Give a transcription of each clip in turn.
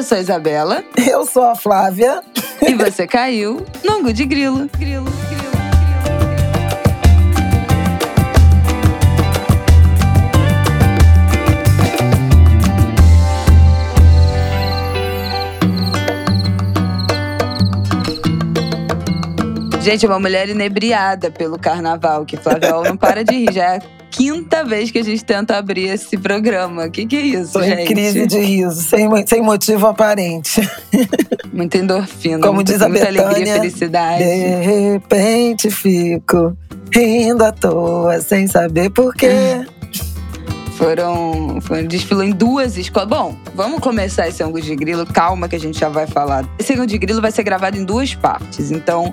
Eu sou a Isabela. Eu sou a Flávia. E você caiu no Angu de Grilo. Grilo, grilo. Gente, uma mulher inebriada pelo carnaval, que Flaviol não para de rir. Já é quinta vez que a gente tenta abrir esse programa. O que, que é isso, Tô gente? em crise de riso, sem, sem motivo aparente. Muita endorfina, Como muita, diz a muita alegria e Betânia, felicidade. De repente fico rindo à toa, sem saber porquê. Foram, foram desfilou em duas escolas. Bom, vamos começar esse ângulo de grilo. Calma que a gente já vai falar. Esse ângulo de grilo vai ser gravado em duas partes. Então,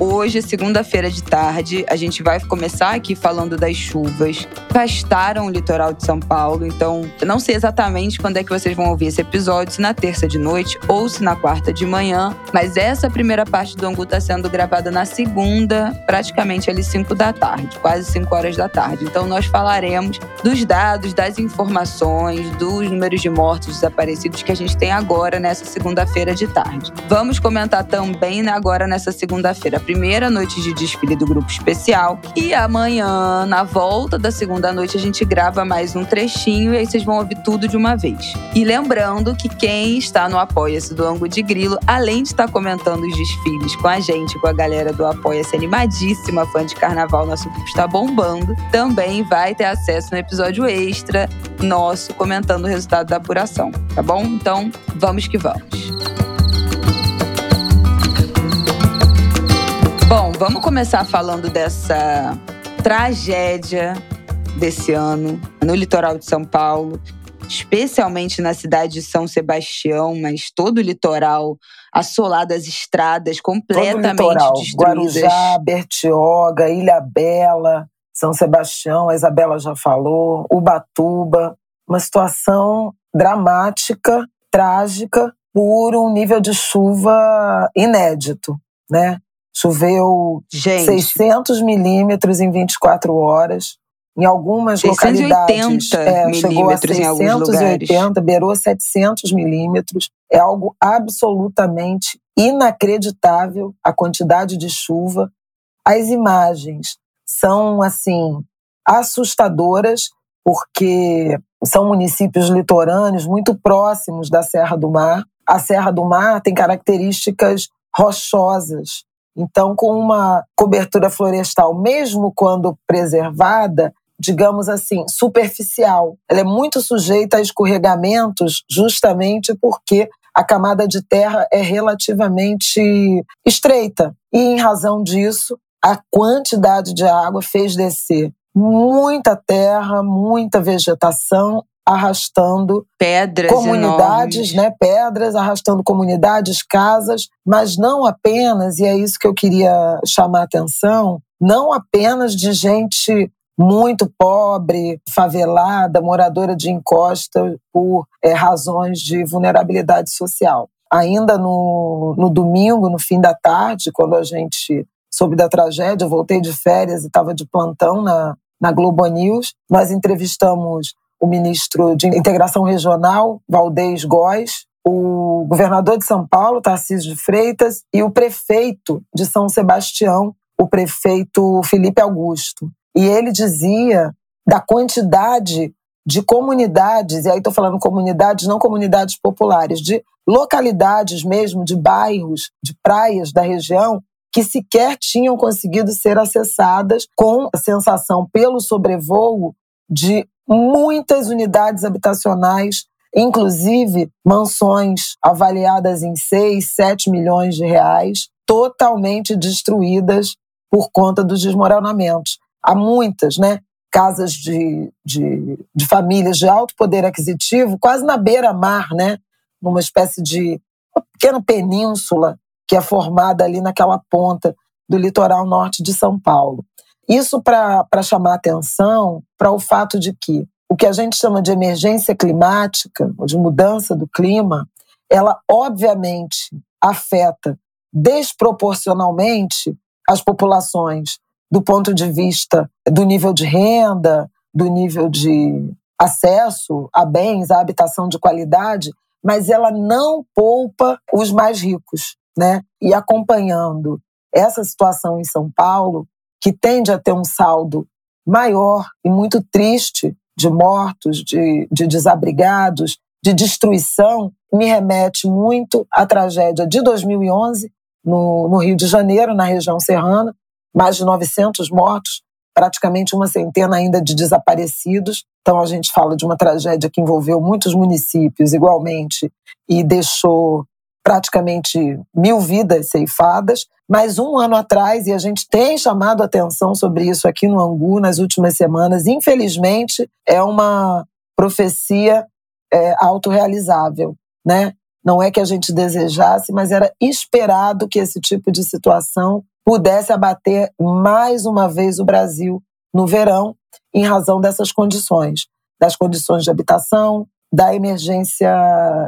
hoje, segunda-feira de tarde, a gente vai começar aqui falando das chuvas. Bastaram o litoral de São Paulo. Então, não sei exatamente quando é que vocês vão ouvir esse episódio, se na terça de noite ou se na quarta de manhã. Mas essa primeira parte do ângulo está sendo gravada na segunda, praticamente ali 5 da tarde, quase 5 horas da tarde. Então, nós falaremos dos dados, das informações, dos números de mortos desaparecidos que a gente tem agora nessa segunda-feira de tarde. Vamos comentar também né, agora nessa segunda-feira, primeira noite de desfile do grupo especial. E amanhã, na volta da segunda noite, a gente grava mais um trechinho e aí vocês vão ouvir tudo de uma vez. E lembrando que quem está no Apoia-se do Ango de Grilo, além de estar comentando os desfiles com a gente, com a galera do Apoia-se animadíssima, fã de carnaval, nosso grupo está bombando, também vai ter acesso no episódio extra nosso comentando o resultado da apuração, tá bom? Então, vamos que vamos. Bom, vamos começar falando dessa tragédia desse ano no litoral de São Paulo, especialmente na cidade de São Sebastião, mas todo o litoral assolado, as estradas completamente Todo litoral, destruídas. Guarujá, Bertioga, Ilha Bela, São Sebastião, a Isabela já falou, Ubatuba. Uma situação dramática, trágica, por um nível de chuva inédito, né? Choveu Gente, 600 milímetros em 24 horas. Em algumas 680 localidades é, chegou a milímetros em alguns lugares. 680, beirou 700 milímetros. É algo absolutamente inacreditável a quantidade de chuva. As imagens são assim assustadoras porque são municípios litorâneos muito próximos da Serra do Mar. A Serra do Mar tem características rochosas, então, com uma cobertura florestal, mesmo quando preservada, digamos assim, superficial. Ela é muito sujeita a escorregamentos, justamente porque a camada de terra é relativamente estreita. E, em razão disso, a quantidade de água fez descer muita terra, muita vegetação, arrastando pedras comunidades, enormes. né, pedras, arrastando comunidades, casas, mas não apenas, e é isso que eu queria chamar a atenção, não apenas de gente muito pobre, favelada, moradora de encosta por é, razões de vulnerabilidade social. Ainda no, no domingo, no fim da tarde, quando a gente soube da tragédia, eu voltei de férias e estava de plantão na, na Globo News, nós entrevistamos o ministro de Integração Regional, Valdez Góes, o governador de São Paulo, Tarcísio de Freitas, e o prefeito de São Sebastião, o prefeito Felipe Augusto. E ele dizia da quantidade de comunidades, e aí estou falando comunidades, não comunidades populares, de localidades mesmo, de bairros, de praias da região, que sequer tinham conseguido ser acessadas com a sensação pelo sobrevoo de muitas unidades habitacionais, inclusive mansões avaliadas em 6, 7 milhões de reais, totalmente destruídas por conta dos desmoronamentos. Há muitas, né? Casas de, de, de famílias de alto poder aquisitivo, quase na beira-mar, né? Numa espécie de uma pequena península que é formada ali naquela ponta do litoral norte de São Paulo. Isso para chamar atenção para o fato de que o que a gente chama de emergência climática, ou de mudança do clima, ela obviamente afeta desproporcionalmente as populações do ponto de vista do nível de renda, do nível de acesso a bens, a habitação de qualidade, mas ela não poupa os mais ricos, né? E acompanhando essa situação em São Paulo, que tende a ter um saldo maior e muito triste de mortos, de, de desabrigados, de destruição, me remete muito à tragédia de 2011, no, no Rio de Janeiro, na região serrana, mais de 900 mortos, praticamente uma centena ainda de desaparecidos. Então, a gente fala de uma tragédia que envolveu muitos municípios igualmente e deixou praticamente mil vidas ceifadas. Mas um ano atrás, e a gente tem chamado atenção sobre isso aqui no Angu nas últimas semanas, infelizmente, é uma profecia é, autorrealizável, né? Não é que a gente desejasse, mas era esperado que esse tipo de situação pudesse abater mais uma vez o Brasil no verão, em razão dessas condições, das condições de habitação, da emergência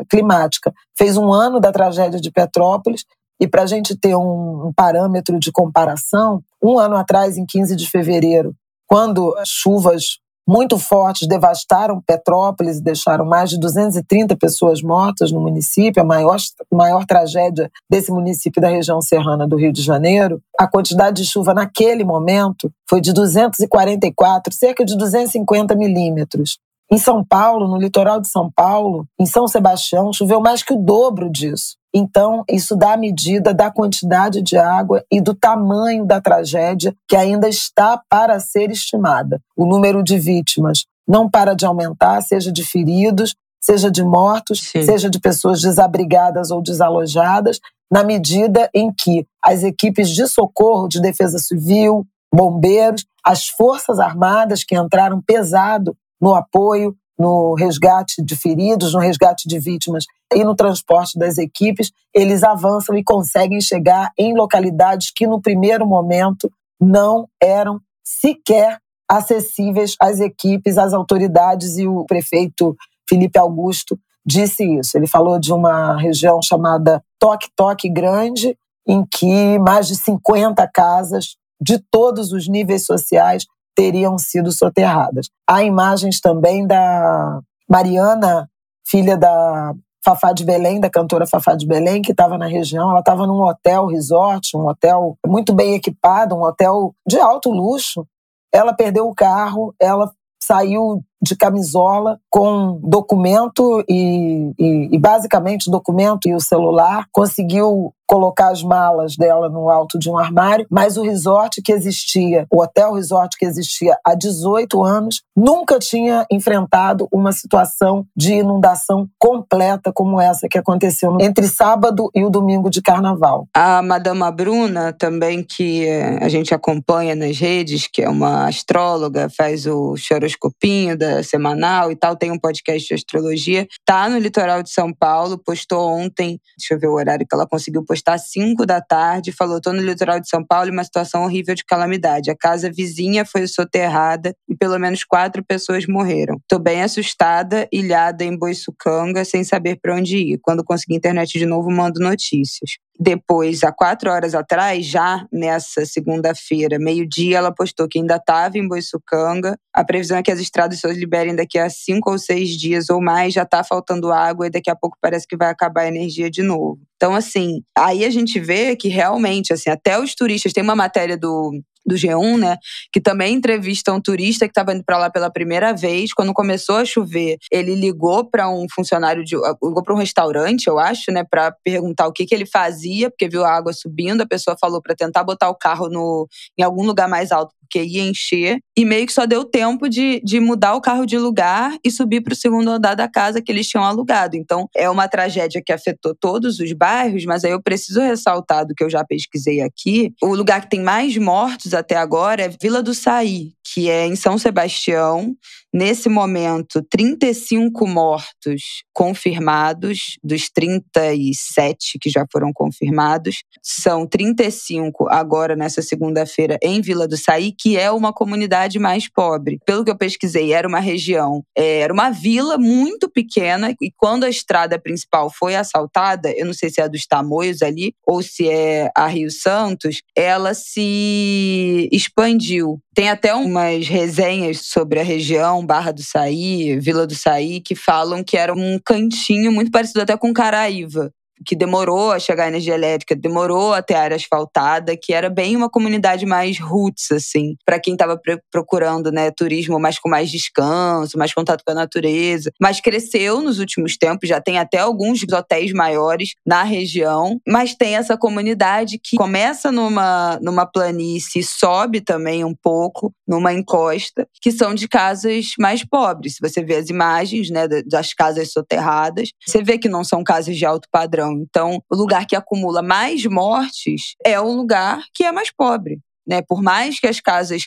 climática. Fez um ano da tragédia de Petrópolis e para a gente ter um, um, parâmetro de comparação, um ano atrás, em 15 de fevereiro, quando as chuvas muito fortes devastaram Petrópolis e deixaram mais de 230 pessoas mortas no município, a maior, maior tragédia desse município da região serrana do Rio de Janeiro, a quantidade de chuva naquele momento foi de 244, cerca de 250 milímetros. Em São Paulo, no litoral de São Paulo, em São Sebastião, choveu mais que o dobro disso. Então, isso dá a medida da quantidade de água e do tamanho da tragédia que ainda está para ser estimada. O número de vítimas não para de aumentar, seja de feridos, seja de mortos, Sim. seja de pessoas desabrigadas ou desalojadas, na medida em que as equipes de socorro, de defesa civil, bombeiros, as forças armadas que entraram pesado no apoio, no resgate de feridos, no resgate de vítimas e no transporte das equipes, eles avançam e conseguem chegar em localidades que no primeiro momento não eram sequer acessíveis às equipes, às autoridades e o prefeito Felipe Augusto disse isso. Ele falou de uma região chamada Toque Toque Grande, em que mais de 50 casas de todos os níveis sociais teriam sido soterradas. Há imagens também da Mariana, filha da Fafá de Belém, da cantora Fafá de Belém, que estava na região. Ela estava num hotel resort, um hotel muito bem equipado, um hotel de alto luxo. Ela perdeu o carro, ela saiu de camisola com documento e, e, e, basicamente documento e o celular. Conseguiu colocar as malas dela no alto de um armário, mas o resort que existia, o hotel resort que existia há 18 anos, nunca tinha enfrentado uma situação de inundação completa como essa que aconteceu entre sábado e o domingo de carnaval. A Madama Bruna, também que eh, a gente acompanha nas redes, que é uma astróloga, faz o choroscopinho da semanal e tal, tem um podcast de astrologia, tá no litoral de São Paulo, postou ontem, deixa eu ver o horário que ela conseguiu postar está às 5 da tarde, falou: estou no litoral de São Paulo, uma situação horrível de calamidade. A casa vizinha foi soterrada e pelo menos quatro pessoas morreram. Estou bem assustada, ilhada em Boiçucanga, sem saber para onde ir. Quando conseguir internet de novo, mando notícias. Depois, há quatro horas atrás, já nessa segunda-feira, meio-dia, ela postou que ainda estava em Boiçucanga. A previsão é que as estradas só liberem daqui a cinco ou seis dias ou mais. Já está faltando água e daqui a pouco parece que vai acabar a energia de novo. Então, assim, aí a gente vê que realmente, assim, até os turistas. Tem uma matéria do do G1, né? Que também entrevista um turista que estava indo para lá pela primeira vez. Quando começou a chover, ele ligou para um funcionário de. ligou para um restaurante, eu acho, né? Para perguntar o que, que ele fazia, porque viu a água subindo. A pessoa falou para tentar botar o carro no, em algum lugar mais alto porque ia encher, e meio que só deu tempo de, de mudar o carro de lugar e subir para o segundo andar da casa que eles tinham alugado. Então, é uma tragédia que afetou todos os bairros, mas aí eu preciso ressaltar do que eu já pesquisei aqui. O lugar que tem mais mortos até agora é Vila do Saí, que é em São Sebastião. Nesse momento, 35 mortos confirmados, dos 37 que já foram confirmados. São 35 agora, nessa segunda-feira, em Vila do Saí, que é uma comunidade mais pobre. Pelo que eu pesquisei, era uma região, é, era uma vila muito pequena, e quando a estrada principal foi assaltada, eu não sei se é a dos Tamoios ali, ou se é a Rio Santos, ela se expandiu. Tem até uma resenhas sobre a região, Barra do Saí, Vila do Saí, que falam que era um cantinho muito parecido até com Caraíva, que demorou a chegar a energia elétrica, demorou a ter área asfaltada, que era bem uma comunidade mais roots, assim, para quem estava procurando, né, turismo mais com mais descanso, mais contato com a natureza. Mas cresceu nos últimos tempos, já tem até alguns hotéis maiores na região, mas tem essa comunidade que começa numa, numa planície sobe também um pouco, numa encosta, que são de casas mais pobres. Se você vê as imagens, né, das casas soterradas, você vê que não são casas de alto padrão então, o lugar que acumula mais mortes é o lugar que é mais pobre. Né? Por mais que as casas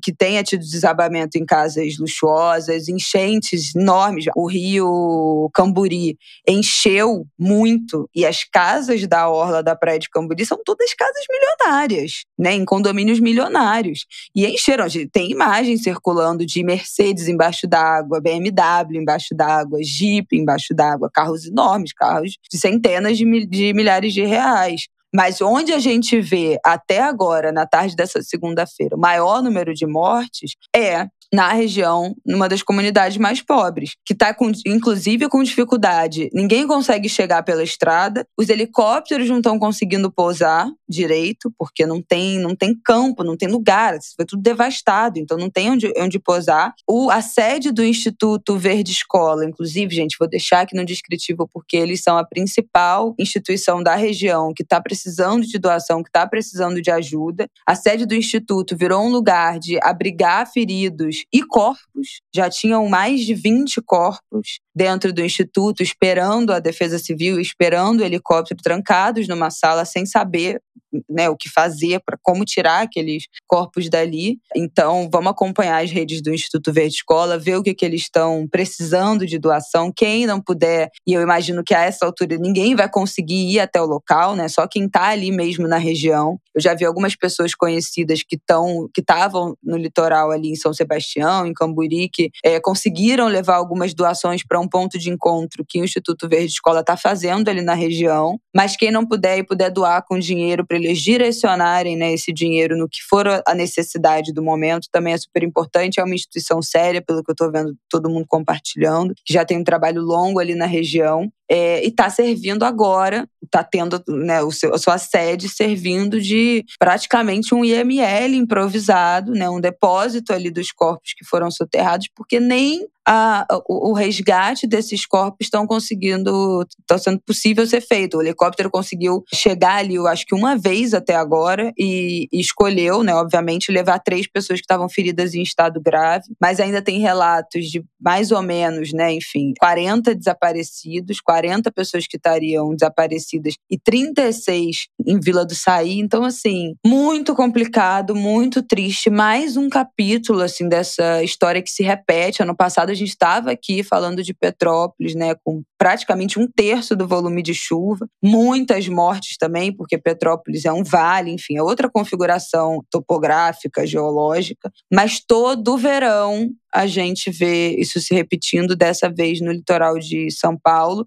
que tenha tido desabamento em casas luxuosas, enchentes enormes, o rio Camburi encheu muito e as casas da orla da praia de Camburi são todas casas milionárias, né? Em condomínios milionários e encheram. Tem imagens circulando de Mercedes embaixo d'água, BMW embaixo d'água, Jeep embaixo d'água, carros enormes, carros de centenas de, de milhares de reais. Mas onde a gente vê até agora, na tarde dessa segunda-feira, o maior número de mortes é na região, numa das comunidades mais pobres, que está inclusive com dificuldade. Ninguém consegue chegar pela estrada, os helicópteros não estão conseguindo pousar direito, porque não tem, não tem campo, não tem lugar, foi tudo devastado, então não tem onde, onde pousar. O, a sede do Instituto Verde Escola, inclusive, gente, vou deixar aqui no descritivo, porque eles são a principal instituição da região que está precisando de doação, que está precisando de ajuda. A sede do Instituto virou um lugar de abrigar feridos e corpos, já tinham mais de 20 corpos dentro do instituto, esperando a Defesa Civil, esperando o helicóptero, trancados numa sala sem saber né, o que fazer, para como tirar aqueles corpos dali. Então, vamos acompanhar as redes do Instituto Verde Escola, ver o que, que eles estão precisando de doação. Quem não puder, e eu imagino que a essa altura ninguém vai conseguir ir até o local, né? Só quem está ali mesmo na região. Eu já vi algumas pessoas conhecidas que estão, que estavam no litoral ali em São Sebastião, em Camburi, que é, conseguiram levar algumas doações para um ponto de encontro que o Instituto Verde Escola está fazendo ali na região. Mas quem não puder e puder doar com dinheiro para eles direcionarem né, esse dinheiro no que for a necessidade do momento também é super importante. É uma instituição séria, pelo que eu estou vendo todo mundo compartilhando, que já tem um trabalho longo ali na região. É, e está servindo agora, está tendo né, o seu, a sua sede servindo de praticamente um IML improvisado, né, um depósito ali dos corpos que foram soterrados, porque nem a, o, o, resgate desses corpos estão conseguindo, está sendo possível ser feito. O helicóptero conseguiu chegar ali, eu acho que uma vez até agora, e, e escolheu, né, obviamente, levar três pessoas que estavam feridas em estado grave, mas ainda tem relatos de mais ou menos, né, enfim, 40 desaparecidos, 40 pessoas que estariam desaparecidas e 36 em Vila do Saí. Então, assim, muito complicado, muito triste. Mais um capítulo, assim, dessa história que se repete. Ano passado a gente estava aqui falando de Petrópolis, né, com praticamente um terço do volume de chuva, muitas mortes também, porque Petrópolis é um vale, enfim, é outra configuração topográfica, geológica, mas todo verão a gente vê isso se repetindo, dessa vez no litoral de São Paulo.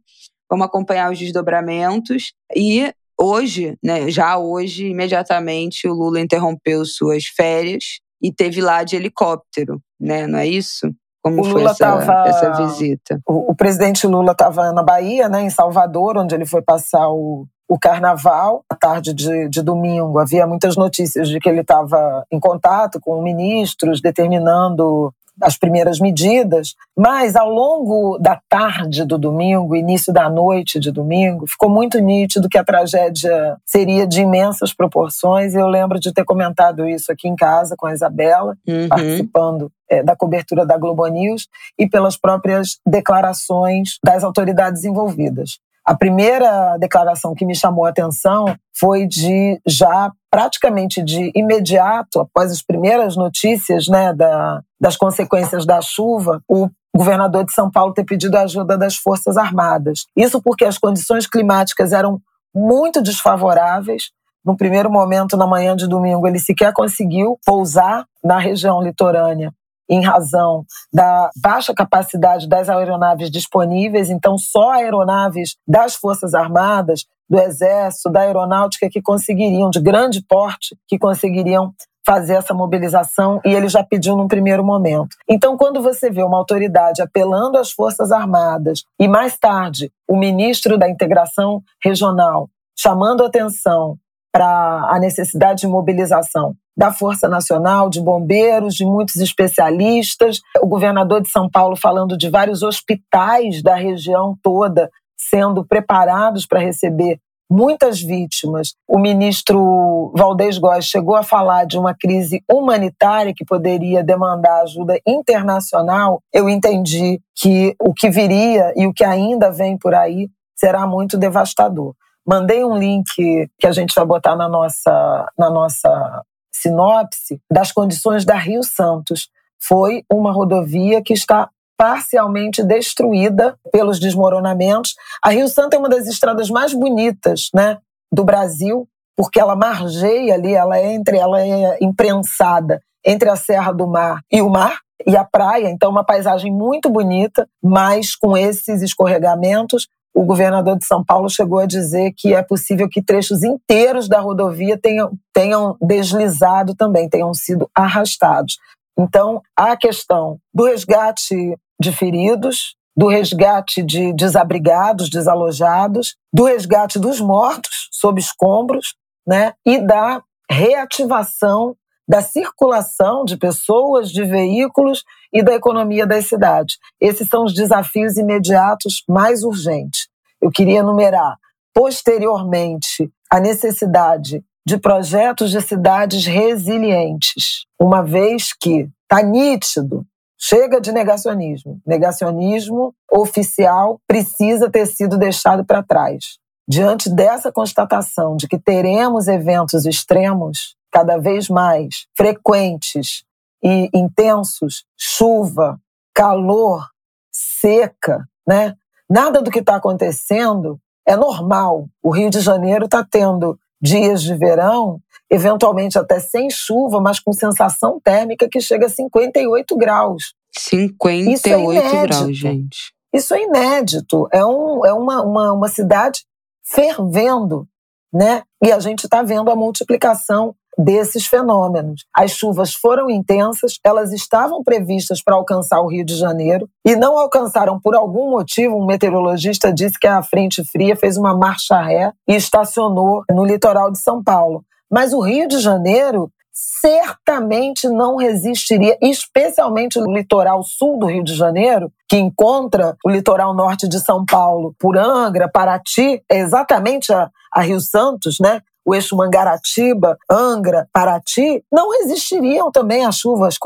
Vamos acompanhar os desdobramentos e hoje, né, já hoje, imediatamente o Lula interrompeu suas férias e teve lá de helicóptero, né, não é isso? Como o foi Lula essa, tava, essa visita? O, o presidente Lula estava na Bahia, né, em Salvador, onde ele foi passar o, o carnaval, à tarde de, de, domingo, havia muitas notícias de que ele estava em contato com ministros, determinando as primeiras medidas, mas ao longo da tarde do domingo, início da noite de domingo, ficou muito nítido que a tragédia seria de imensas proporções. Eu lembro de ter comentado isso aqui em casa com a Isabela, uhum. participando é, da cobertura da Globo News e pelas próprias declarações das autoridades envolvidas. A primeira declaração que me chamou a atenção foi de já praticamente de imediato, após as primeiras notícias né, da, das consequências da chuva, o governador de São Paulo ter pedido a ajuda das Forças Armadas. Isso porque as condições climáticas eram muito desfavoráveis. No primeiro momento, na manhã de domingo, ele sequer conseguiu pousar na região litorânea em razão da baixa capacidade das aeronaves disponíveis, então só aeronaves das Forças Armadas, do Exército, da Aeronáutica que conseguiriam, de grande porte, que conseguiriam fazer essa mobilização e ele já pediu num primeiro momento. Então, quando você vê uma autoridade apelando às Forças Armadas e mais tarde o ministro da Integração Regional chamando atenção para a necessidade de mobilização da Força Nacional, de bombeiros, de muitos especialistas, o governador de São Paulo falando de vários hospitais da região toda sendo preparados para receber muitas vítimas. O ministro Valdez Góes chegou a falar de uma crise humanitária que poderia demandar ajuda internacional. Eu entendi que o que viria e o que ainda vem por aí será muito devastador. Mandei um link que a gente vai botar na nossa, na nossa sinopse das condições da Rio Santos. Foi uma rodovia que está parcialmente destruída pelos desmoronamentos. A Rio Santo é uma das estradas mais bonitas, né, do Brasil, porque ela margeia ali, ela é entre, ela é imprensada entre a Serra do Mar e o mar e a praia, então uma paisagem muito bonita, mas com esses escorregamentos, o governador de São Paulo chegou a dizer que é possível que trechos inteiros da rodovia tenham, tenham deslizado também, tenham sido arrastados. Então, a questão do resgate de feridos, do resgate de desabrigados, desalojados, do resgate dos mortos sob escombros, né? E da reativação da circulação de pessoas, de veículos e da economia das cidades. Esses são os desafios imediatos mais urgentes. Eu queria enumerar posteriormente a necessidade de projetos de cidades resilientes, uma vez que está nítido Chega de negacionismo. Negacionismo oficial precisa ter sido deixado para trás. Diante dessa constatação de que teremos eventos extremos cada vez mais frequentes e intensos, chuva, calor, seca, né? Nada do que está acontecendo é normal. O Rio de Janeiro está tendo dias de verão eventualmente até sem chuva, mas com sensação térmica que chega a 58 graus. 58 é graus, gente. Isso é inédito. É, um, é uma, uma, uma cidade fervendo, né? E a gente está vendo a multiplicação desses fenômenos. As chuvas foram intensas, elas estavam previstas para alcançar o Rio de Janeiro e não alcançaram por algum motivo. Um meteorologista disse que a frente fria fez uma marcha ré e estacionou no litoral de São Paulo. Mas o Rio de Janeiro certamente não resistiria, especialmente o litoral sul do Rio de Janeiro, que encontra o litoral norte de São Paulo por Angra, Paraty, é exatamente a, a Rio Santos, né? O eixo Mangaratiba, Angra, Paraty, não resistiriam também a chuvas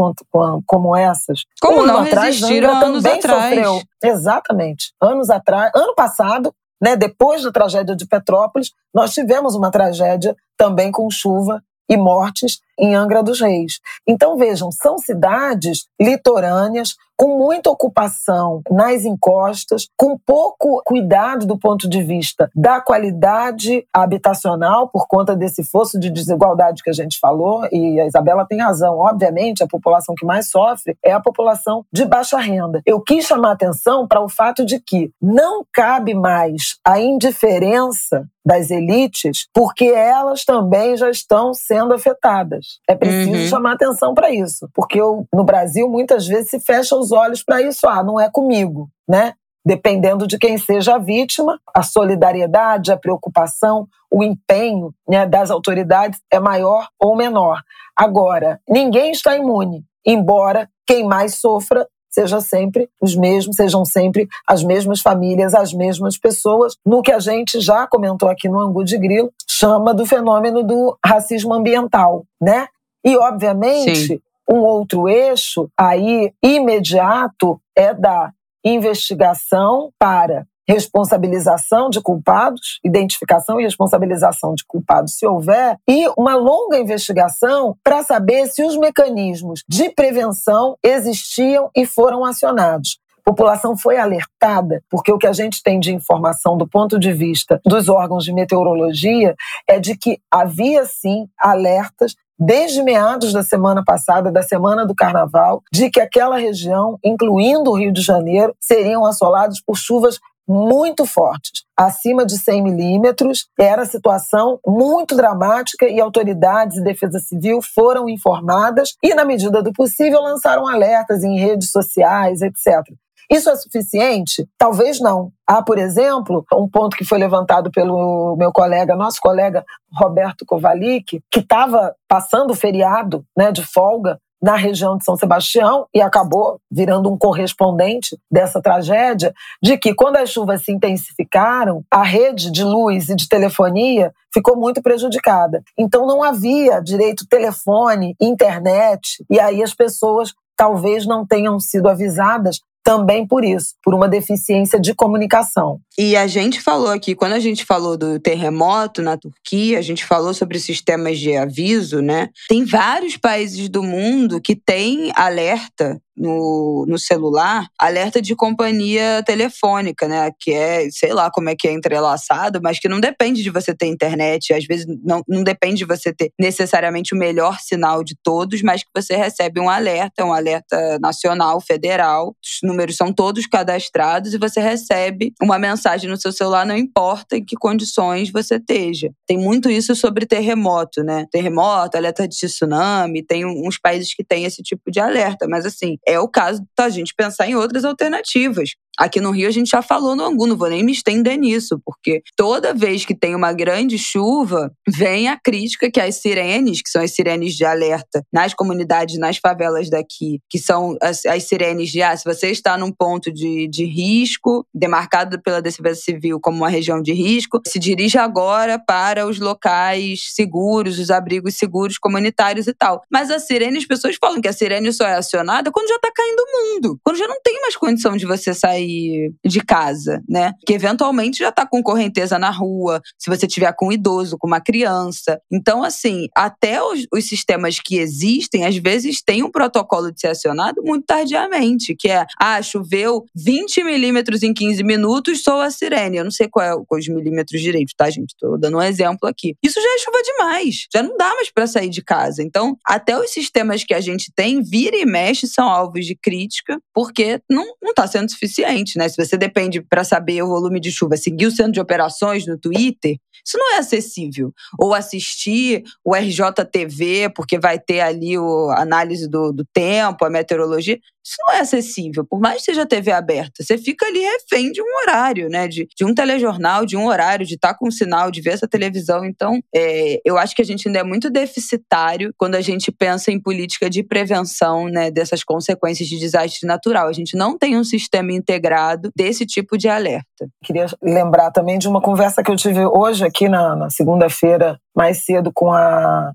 como essas. Como um não atrás, resistiram Angra anos atrás. Sofreu. Exatamente. Anos atrás, ano passado, né, depois da tragédia de Petrópolis, nós tivemos uma tragédia também com chuva e mortes em Angra dos Reis. Então, vejam, são cidades litorâneas com muita ocupação nas encostas, com pouco cuidado do ponto de vista da qualidade habitacional, por conta desse fosso de desigualdade que a gente falou, e a Isabela tem razão. Obviamente, a população que mais sofre é a população de baixa renda. Eu quis chamar atenção para o fato de que não cabe mais a indiferença das elites, porque elas também já estão sendo afetadas. É preciso uhum. chamar atenção para isso, porque eu, no Brasil muitas vezes se fecha os olhos para isso, ah, não é comigo, né? Dependendo de quem seja a vítima, a solidariedade, a preocupação, o empenho né, das autoridades é maior ou menor. Agora, ninguém está imune, embora quem mais sofra seja sempre os mesmos, sejam sempre as mesmas famílias, as mesmas pessoas, no que a gente já comentou aqui no Angu de Grilo, chama do fenômeno do racismo ambiental, né? E, obviamente, Sim. um outro eixo aí imediato é da investigação para responsabilização de culpados, identificação e responsabilização de culpados, se houver, e uma longa investigação para saber se os mecanismos de prevenção existiam e foram acionados. A população foi alertada, porque o que a gente tem de informação do ponto de vista dos órgãos de meteorologia é de que havia sim alertas desde meados da semana passada, da semana do carnaval, de que aquela região, incluindo o Rio de Janeiro, seriam assolados por chuvas muito fortes, acima de 100 milímetros. Era situação muito dramática e autoridades e defesa civil foram informadas e, na medida do possível, lançaram alertas em redes sociais, etc. Isso é suficiente? Talvez não. Há, por exemplo, um ponto que foi levantado pelo meu colega, nosso colega Roberto Kovalik, que estava passando o feriado né, de folga na região de São Sebastião e acabou virando um correspondente dessa tragédia, de que quando as chuvas se intensificaram, a rede de luz e de telefonia ficou muito prejudicada. Então não havia direito telefone, internet, e aí as pessoas talvez não tenham sido avisadas também por isso, por uma deficiência de comunicação. E a gente falou aqui, quando a gente falou do terremoto na Turquia, a gente falou sobre sistemas de aviso, né? Tem vários países do mundo que têm alerta no, no celular alerta de companhia telefônica, né? Que é, sei lá como é que é entrelaçado, mas que não depende de você ter internet, às vezes não, não depende de você ter necessariamente o melhor sinal de todos, mas que você recebe um alerta, um alerta nacional, federal. Os números são todos cadastrados e você recebe uma mensagem no seu celular, não importa em que condições você esteja. Tem muito isso sobre terremoto, né? Terremoto, alerta de tsunami, tem uns países que têm esse tipo de alerta, mas assim, é o caso da gente pensar em outras alternativas. Aqui no Rio a gente já falou no Angu, não vou nem me estender nisso, porque toda vez que tem uma grande chuva, vem a crítica que as sirenes, que são as sirenes de alerta nas comunidades, nas favelas daqui, que são as, as sirenes de ah, se você está num ponto de, de risco, demarcado pela Defesa Civil como uma região de risco, se dirija agora para os locais seguros, os abrigos seguros comunitários e tal. Mas a sirene, as pessoas falam que a sirene só é acionada quando já está caindo o mundo, quando já não tem mais condição de você sair sair de casa, né? Que eventualmente já tá com correnteza na rua, se você tiver com um idoso, com uma criança. Então, assim, até os, os sistemas que existem, às vezes tem um protocolo de ser acionado muito tardiamente, que é, ah, choveu 20 milímetros em 15 minutos, sou a sirene. Eu não sei qual é os milímetros direito, tá, gente? Tô dando um exemplo aqui. Isso já é chuva demais. Já não dá mais para sair de casa. Então, até os sistemas que a gente tem, vira e mexe, são alvos de crítica, porque não, não tá sendo suficiente né? Se você depende para saber o volume de chuva, seguir o centro de operações no Twitter, isso não é acessível. Ou assistir o RJTV, porque vai ter ali a análise do, do tempo, a meteorologia. Isso não é acessível, por mais que seja TV aberta. Você fica ali refém de um horário, né? De, de um telejornal, de um horário, de estar com um sinal, de ver essa televisão. Então, é, eu acho que a gente ainda é muito deficitário quando a gente pensa em política de prevenção né, dessas consequências de desastre natural. A gente não tem um sistema integrado desse tipo de alerta. Queria lembrar também de uma conversa que eu tive hoje aqui na, na segunda-feira, mais cedo, com a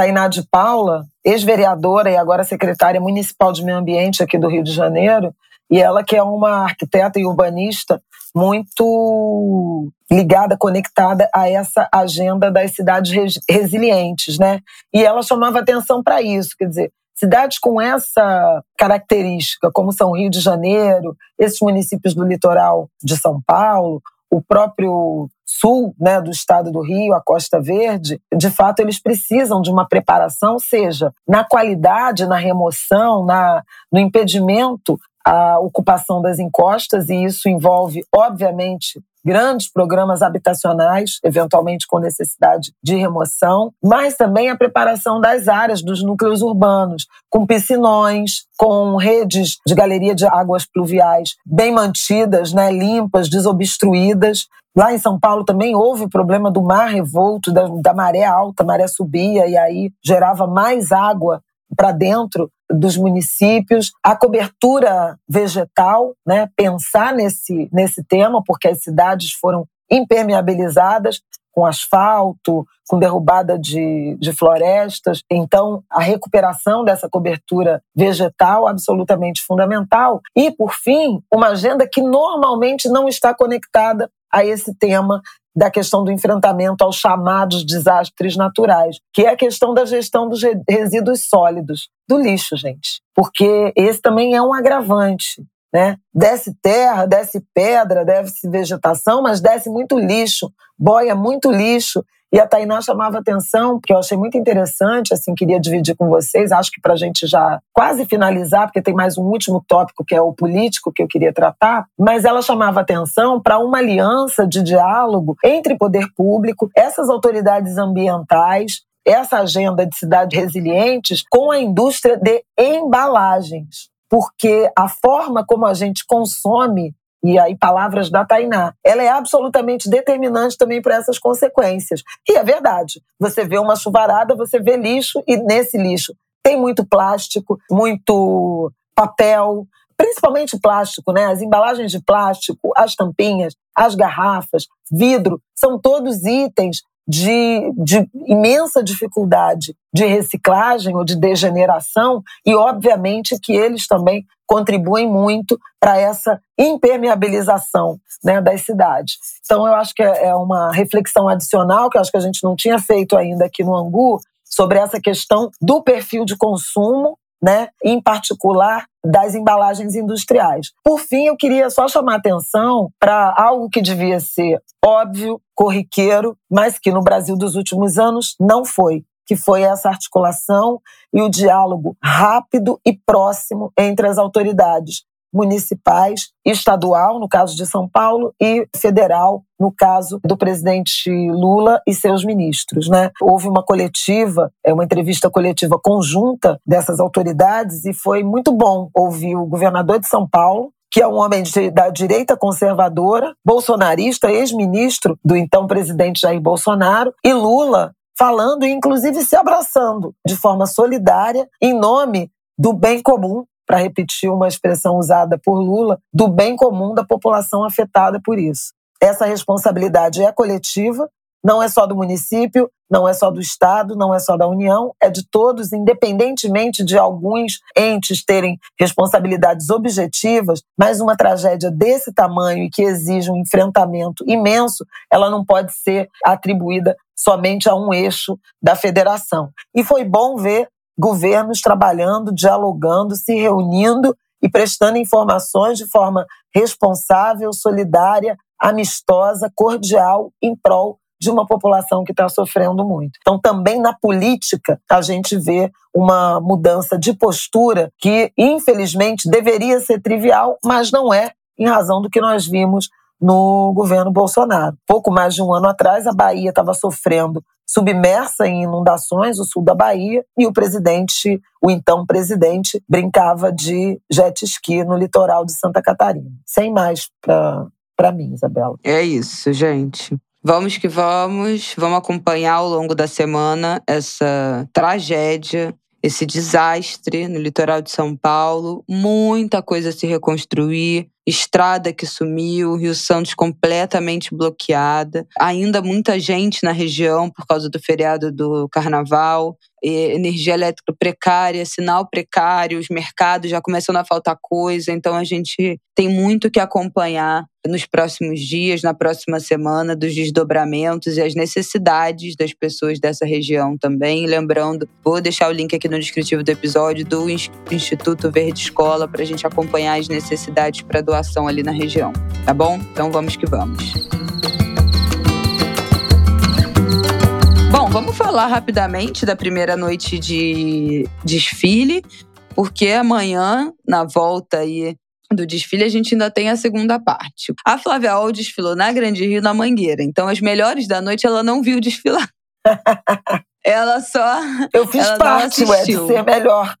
Tainá de Paula, ex-vereadora e agora secretária municipal de meio ambiente aqui do Rio de Janeiro, e ela que é uma arquiteta e urbanista muito ligada, conectada a essa agenda das cidades resilientes, né? E ela chamava atenção para isso, quer dizer, cidades com essa característica, como são Rio de Janeiro, esses municípios do litoral de São Paulo, o próprio sul né, do estado do Rio, a Costa Verde, de fato eles precisam de uma preparação, seja na qualidade, na remoção, na, no impedimento à ocupação das encostas, e isso envolve, obviamente, grandes programas habitacionais, eventualmente com necessidade de remoção, mas também a preparação das áreas dos núcleos urbanos, com piscinões, com redes de galeria de águas pluviais bem mantidas, né, limpas, desobstruídas. Lá em São Paulo também houve o problema do mar revolto, da, da maré alta, a maré subia e aí gerava mais água para dentro dos municípios, a cobertura vegetal, né? pensar nesse, nesse tema, porque as cidades foram impermeabilizadas com asfalto, com derrubada de, de florestas. Então, a recuperação dessa cobertura vegetal absolutamente fundamental. E, por fim, uma agenda que normalmente não está conectada a esse tema da questão do enfrentamento aos chamados desastres naturais, que é a questão da gestão dos resíduos sólidos, do lixo, gente. Porque esse também é um agravante. Né? Desce terra, desce pedra, desce vegetação, mas desce muito lixo, boia muito lixo. E a Tainá chamava atenção, porque eu achei muito interessante, assim, queria dividir com vocês, acho que para a gente já quase finalizar, porque tem mais um último tópico que é o político que eu queria tratar, mas ela chamava atenção para uma aliança de diálogo entre poder público, essas autoridades ambientais, essa agenda de cidades resilientes com a indústria de embalagens. Porque a forma como a gente consome e aí palavras da Tainá, ela é absolutamente determinante também para essas consequências. E é verdade. Você vê uma chuvarada, você vê lixo e nesse lixo tem muito plástico, muito papel, principalmente plástico, né? As embalagens de plástico, as tampinhas, as garrafas, vidro, são todos itens de, de, imensa dificuldade de reciclagem ou de degeneração, e obviamente que eles também contribuem muito para essa impermeabilização né, das cidades. Então, eu acho que é, é uma reflexão adicional que eu acho que a gente não tinha feito ainda aqui no Angu sobre essa questão do perfil de consumo né, em particular das embalagens industriais. Por fim, eu queria só chamar atenção para algo que devia ser óbvio, corriqueiro, mas que no Brasil dos últimos anos não foi, que foi essa articulação e o diálogo rápido e próximo entre as autoridades municipais, estadual, no caso de São Paulo, e federal, no caso do presidente Lula e seus ministros. Né? Houve uma coletiva, é uma entrevista coletiva conjunta dessas autoridades e foi muito bom ouvir o governador de São Paulo, que é um homem de, da direita conservadora, bolsonarista, ex-ministro do então presidente Jair Bolsonaro, e Lula, falando e inclusive se abraçando de forma solidária em nome do bem comum, para repetir uma expressão usada por Lula, do bem comum da população afetada por isso. Essa responsabilidade é coletiva, não é só do município, não é só do Estado, não é só da União, é de todos, independentemente de alguns entes terem responsabilidades objetivas, mas uma tragédia desse tamanho e que exige um enfrentamento imenso, ela não pode ser atribuída somente a um eixo da federação. E foi bom ver governos trabalhando, dialogando, se reunindo e prestando informações de forma responsável, solidária, amistosa, cordial, em prol de uma população que está sofrendo muito. Então, também na política, a gente vê uma mudança de postura que, infelizmente, deveria ser trivial, mas não é, em razão do que nós vimos no governo Bolsonaro. Pouco mais de um ano atrás, a Bahia estava sofrendo submersa em inundações, o sul da Bahia, e o presidente, o então presidente, brincava de jet ski no litoral de Santa Catarina. Sem mais para mim, Isabela. É isso, gente. Vamos que vamos, vamos acompanhar ao longo da semana essa tragédia, esse desastre no litoral de São Paulo, muita coisa a se reconstruir, estrada que sumiu, Rio Santos completamente bloqueada, ainda muita gente na região por causa do feriado do carnaval, energia elétrica precária, sinal precário, os mercados já começando a faltar coisa, então a gente tem muito que acompanhar nos próximos dias, na próxima semana, dos desdobramentos e as necessidades das pessoas dessa região também. Lembrando, vou deixar o link aqui no descritivo do episódio do Instituto Verde Escola para a gente acompanhar as necessidades para doação ali na região, tá bom? Então vamos que vamos. Vamos falar rapidamente da primeira noite de desfile, porque amanhã, na volta aí do desfile, a gente ainda tem a segunda parte. A Flávia Ol desfilou na Grande Rio, na Mangueira. Então, as melhores da noite ela não viu desfilar. ela só. Eu fiz parte, ué, de ser melhor.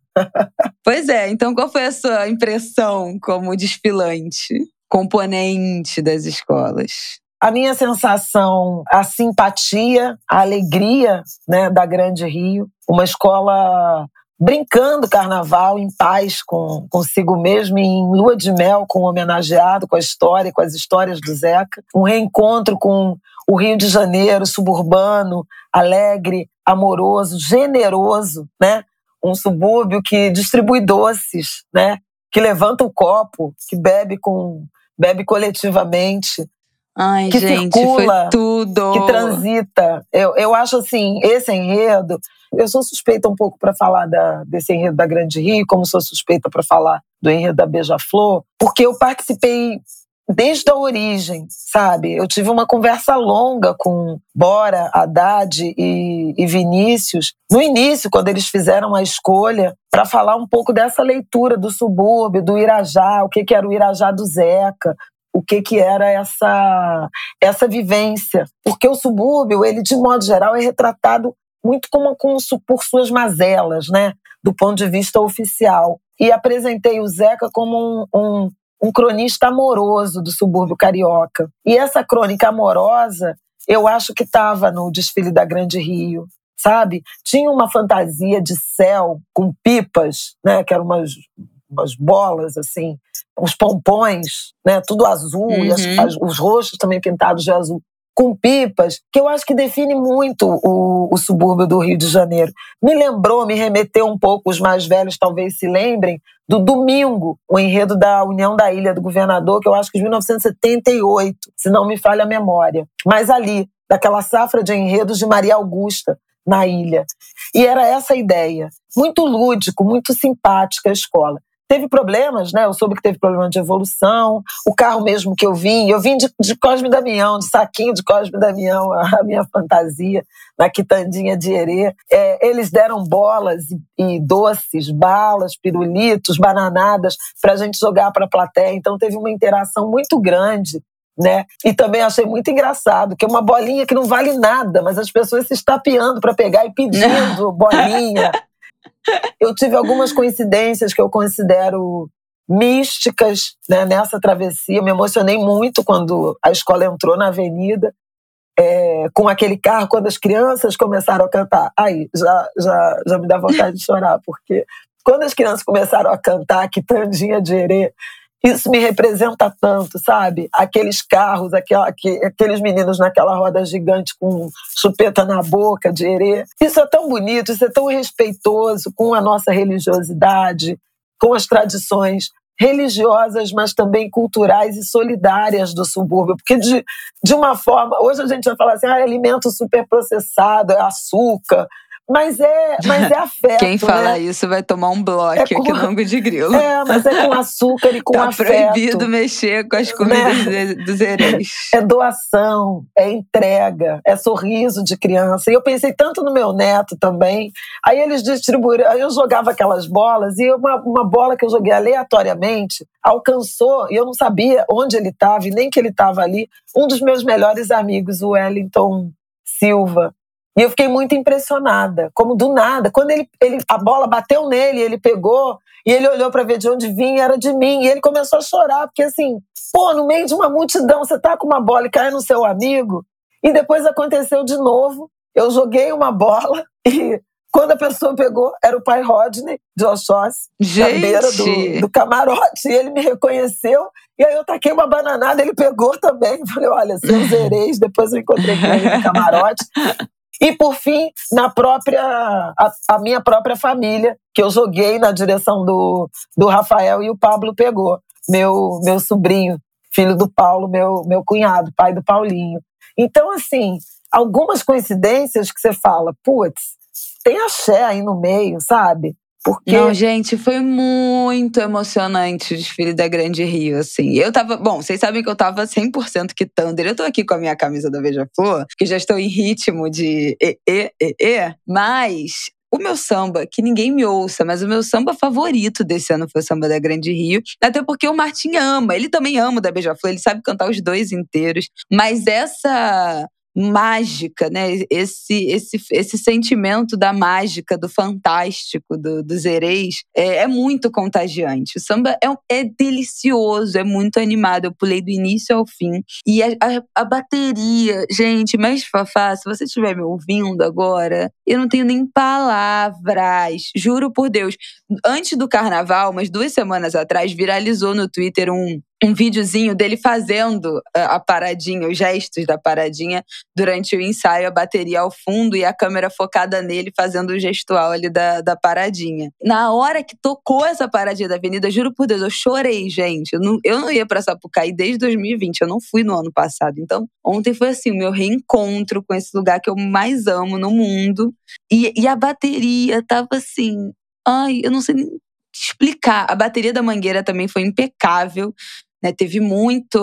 pois é, então qual foi a sua impressão como desfilante, componente das escolas? A minha sensação, a simpatia, a alegria né, da Grande Rio, uma escola brincando carnaval em paz com consigo mesmo, em lua de mel com o homenageado, com a história, com as histórias do Zeca. Um reencontro com o Rio de Janeiro, suburbano, alegre, amoroso, generoso, né? Um subúrbio que distribui doces, né? Que levanta o copo, que bebe com bebe coletivamente, Ai, que gente, circula, tudo. que transita. Eu, eu acho assim, esse enredo. Eu sou suspeita um pouco para falar da, desse enredo da Grande Rio, como sou suspeita para falar do enredo da Beija-Flor, porque eu participei desde a origem, sabe? Eu tive uma conversa longa com Bora, Haddad e, e Vinícius, no início, quando eles fizeram a escolha, para falar um pouco dessa leitura do subúrbio, do Irajá, o que, que era o Irajá do Zeca, o que, que era essa, essa vivência. Porque o subúrbio, ele de modo geral, é retratado muito como, como por suas mazelas, né? do ponto de vista oficial. E apresentei o Zeca como um, um, um cronista amoroso do subúrbio carioca. E essa crônica amorosa, eu acho que estava no desfile da Grande Rio, sabe? Tinha uma fantasia de céu com pipas, né? Que eram umas, umas bolas, assim, uns pompons, né? Tudo azul, uhum. e as, uhum. as, os rostos também pintados de azul com pipas, que eu acho que define muito o, o, subúrbio do Rio de Janeiro. Me lembrou, me remeteu um pouco, os mais velhos talvez se lembrem, do Domingo, o enredo da União da Ilha do Governador, que eu acho que de 1978, se não me falha a memória. Mas ali, daquela safra de enredos de Maria Augusta, na ilha. E era essa a ideia. Muito lúdico, muito simpática a escola teve problemas, né? Eu soube que teve problema de evolução. O carro mesmo que eu vim, eu vim de, de Cosme Damião, de saquinho de Cosme Damião, a minha fantasia, na quitandinha de Herê. É, eles deram bolas e, e, doces, balas, pirulitos, bananadas para a gente jogar para a plateia. Então teve uma interação muito grande. Né? E também achei muito engraçado que é uma bolinha que não vale nada, mas as pessoas se estapeando para pegar e pedindo bolinha. Eu tive algumas coincidências que eu considero místicas né, nessa travessia. Eu me emocionei muito quando a escola entrou na avenida. É, com aquele carro, quando as crianças começaram a cantar. Aí, já, já, já me dá vontade de chorar, porque quando as crianças começaram a cantar Quitandinha de Herê, isso me representa tanto, sabe? Aqueles carros, aquela, aqueles meninos naquela roda gigante com chupeta na boca de herê. Isso é tão bonito, isso é tão respeitoso com a nossa religiosidade, com as tradições religiosas, mas também culturais e solidárias do subúrbio. Porque, de, de uma forma, hoje a gente vai falar assim: ah, alimento superprocessado, é açúcar, mas é, mas é afeto. Quem fala né? isso vai tomar um bloco é com, aqui no Ango de Grilo. É, mas é com açúcar e com tá afeto. proibido mexer com as comidas né? dos hereis. É doação, é entrega, é sorriso de criança. E eu pensei tanto no meu neto também. Aí eles distribuíram, aí eu jogava aquelas bolas e uma, uma bola que eu joguei aleatoriamente alcançou, e eu não sabia onde ele estava e nem que ele estava ali, um dos meus melhores amigos, o Wellington Silva. E eu fiquei muito impressionada, como do nada. Quando ele, ele a bola bateu nele, ele pegou e ele olhou para ver de onde vinha, era de mim. E ele começou a chorar, porque assim, pô, no meio de uma multidão, você tá com uma bola e cai no seu amigo. E depois aconteceu de novo. Eu joguei uma bola e quando a pessoa pegou, era o pai Rodney de Oxóssi, na beira do, do, camarote. E ele me reconheceu. E aí eu taquei uma bananada, ele pegou também. Falei, olha, seus ereis. Depois eu encontrei com ele no camarote. E por fim, na própria a, a, minha própria família, que eu joguei na direção do, do Rafael e o Pablo pegou, meu meu sobrinho, filho do Paulo, meu meu cunhado, pai do Paulinho. Então assim, algumas coincidências que você fala, putz, tem axé aí no meio, sabe? Porque... Não, gente, foi muito emocionante o desfile da Grande Rio, assim. Eu tava, bom, vocês sabem que eu tava 100% Thunder. Eu tô aqui com a minha camisa da Beija-Flor, que já estou em ritmo de e, e, e, e, mas o meu samba, que ninguém me ouça, mas o meu samba favorito desse ano foi o samba da Grande Rio. Até porque o Martim ama, ele também ama o da Beija-Flor, ele sabe cantar os dois inteiros. Mas essa mágica, né? Esse, esse, esse sentimento da mágica, do fantástico, do, dos hereis, é, é muito contagiante. O samba é, é, delicioso, é muito animado. Eu pulei do início ao fim. E a, a, a bateria, gente, mas Fafá, se você estiver me ouvindo agora, eu não tenho nem palavras. Juro por Deus. Antes do carnaval, umas duas semanas atrás, viralizou no Twitter um, um videozinho dele fazendo a paradinha, os gestos da paradinha durante o ensaio, a bateria ao fundo e a câmera focada nele fazendo o gestual ali da, da paradinha. Na hora que tocou essa paradinha da avenida, juro por Deus, eu chorei, gente. Eu não, eu não ia pra Sapucaí desde 2020, eu não fui no ano passado. Então, ontem foi assim, o meu reencontro com esse lugar que eu mais amo no mundo. E, e a bateria tava assim. Ai, eu não sei nem explicar. A bateria da Mangueira também foi impecável né? Teve muito.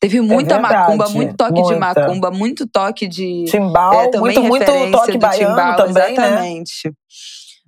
Teve muita é macumba, muito toque muita. de macumba, muito toque de. Timbal, é, também muito, muito toque baiano timbal, também, né? Exatamente. Né?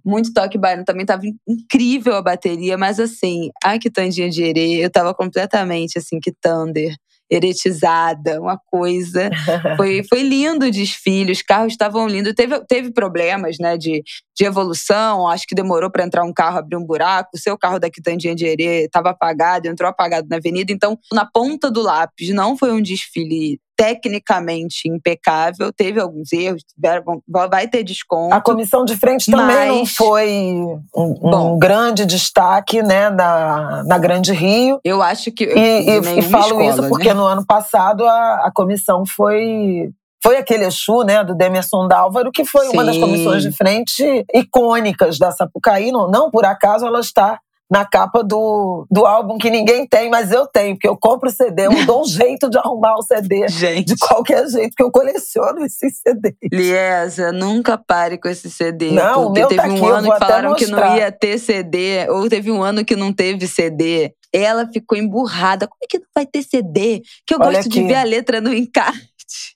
Muito toque baiano. Também tava incrível a bateria, mas assim, a quitandinha de Herê, eu tava completamente assim, que Thunder eretizada, uma coisa. Foi, foi lindo o desfile, os carros estavam lindos. Teve, teve problemas né, de, de evolução, acho que demorou para entrar um carro, abrir um buraco. O seu carro da Quitandinha de Herê estava apagado, entrou apagado na avenida. Então, na ponta do lápis, não foi um desfile tecnicamente impecável, teve alguns erros, vai ter desconto. A comissão de frente também mas... não foi um, um grande destaque né, na, na Grande Rio. Eu acho que. E, e, e falo escola, isso porque né? no ano passado a, a comissão foi foi aquele Exu, né, do Demerson Dálvaro, que foi Sim. uma das comissões de frente icônicas da Sapucaí. Não, não por acaso ela está na capa do, do álbum que ninguém tem, mas eu tenho, porque eu compro CD, eu dou um jeito de arrumar o CD Gente. de qualquer jeito, porque eu coleciono esses CDs. Liesa, nunca pare com esse CD. Não, porque meu teve tá um aqui, ano que falaram que não ia ter CD, ou teve um ano que não teve CD. Ela ficou emburrada. Como é que não vai ter CD? Que eu Olha gosto aqui. de ver a letra no encarte.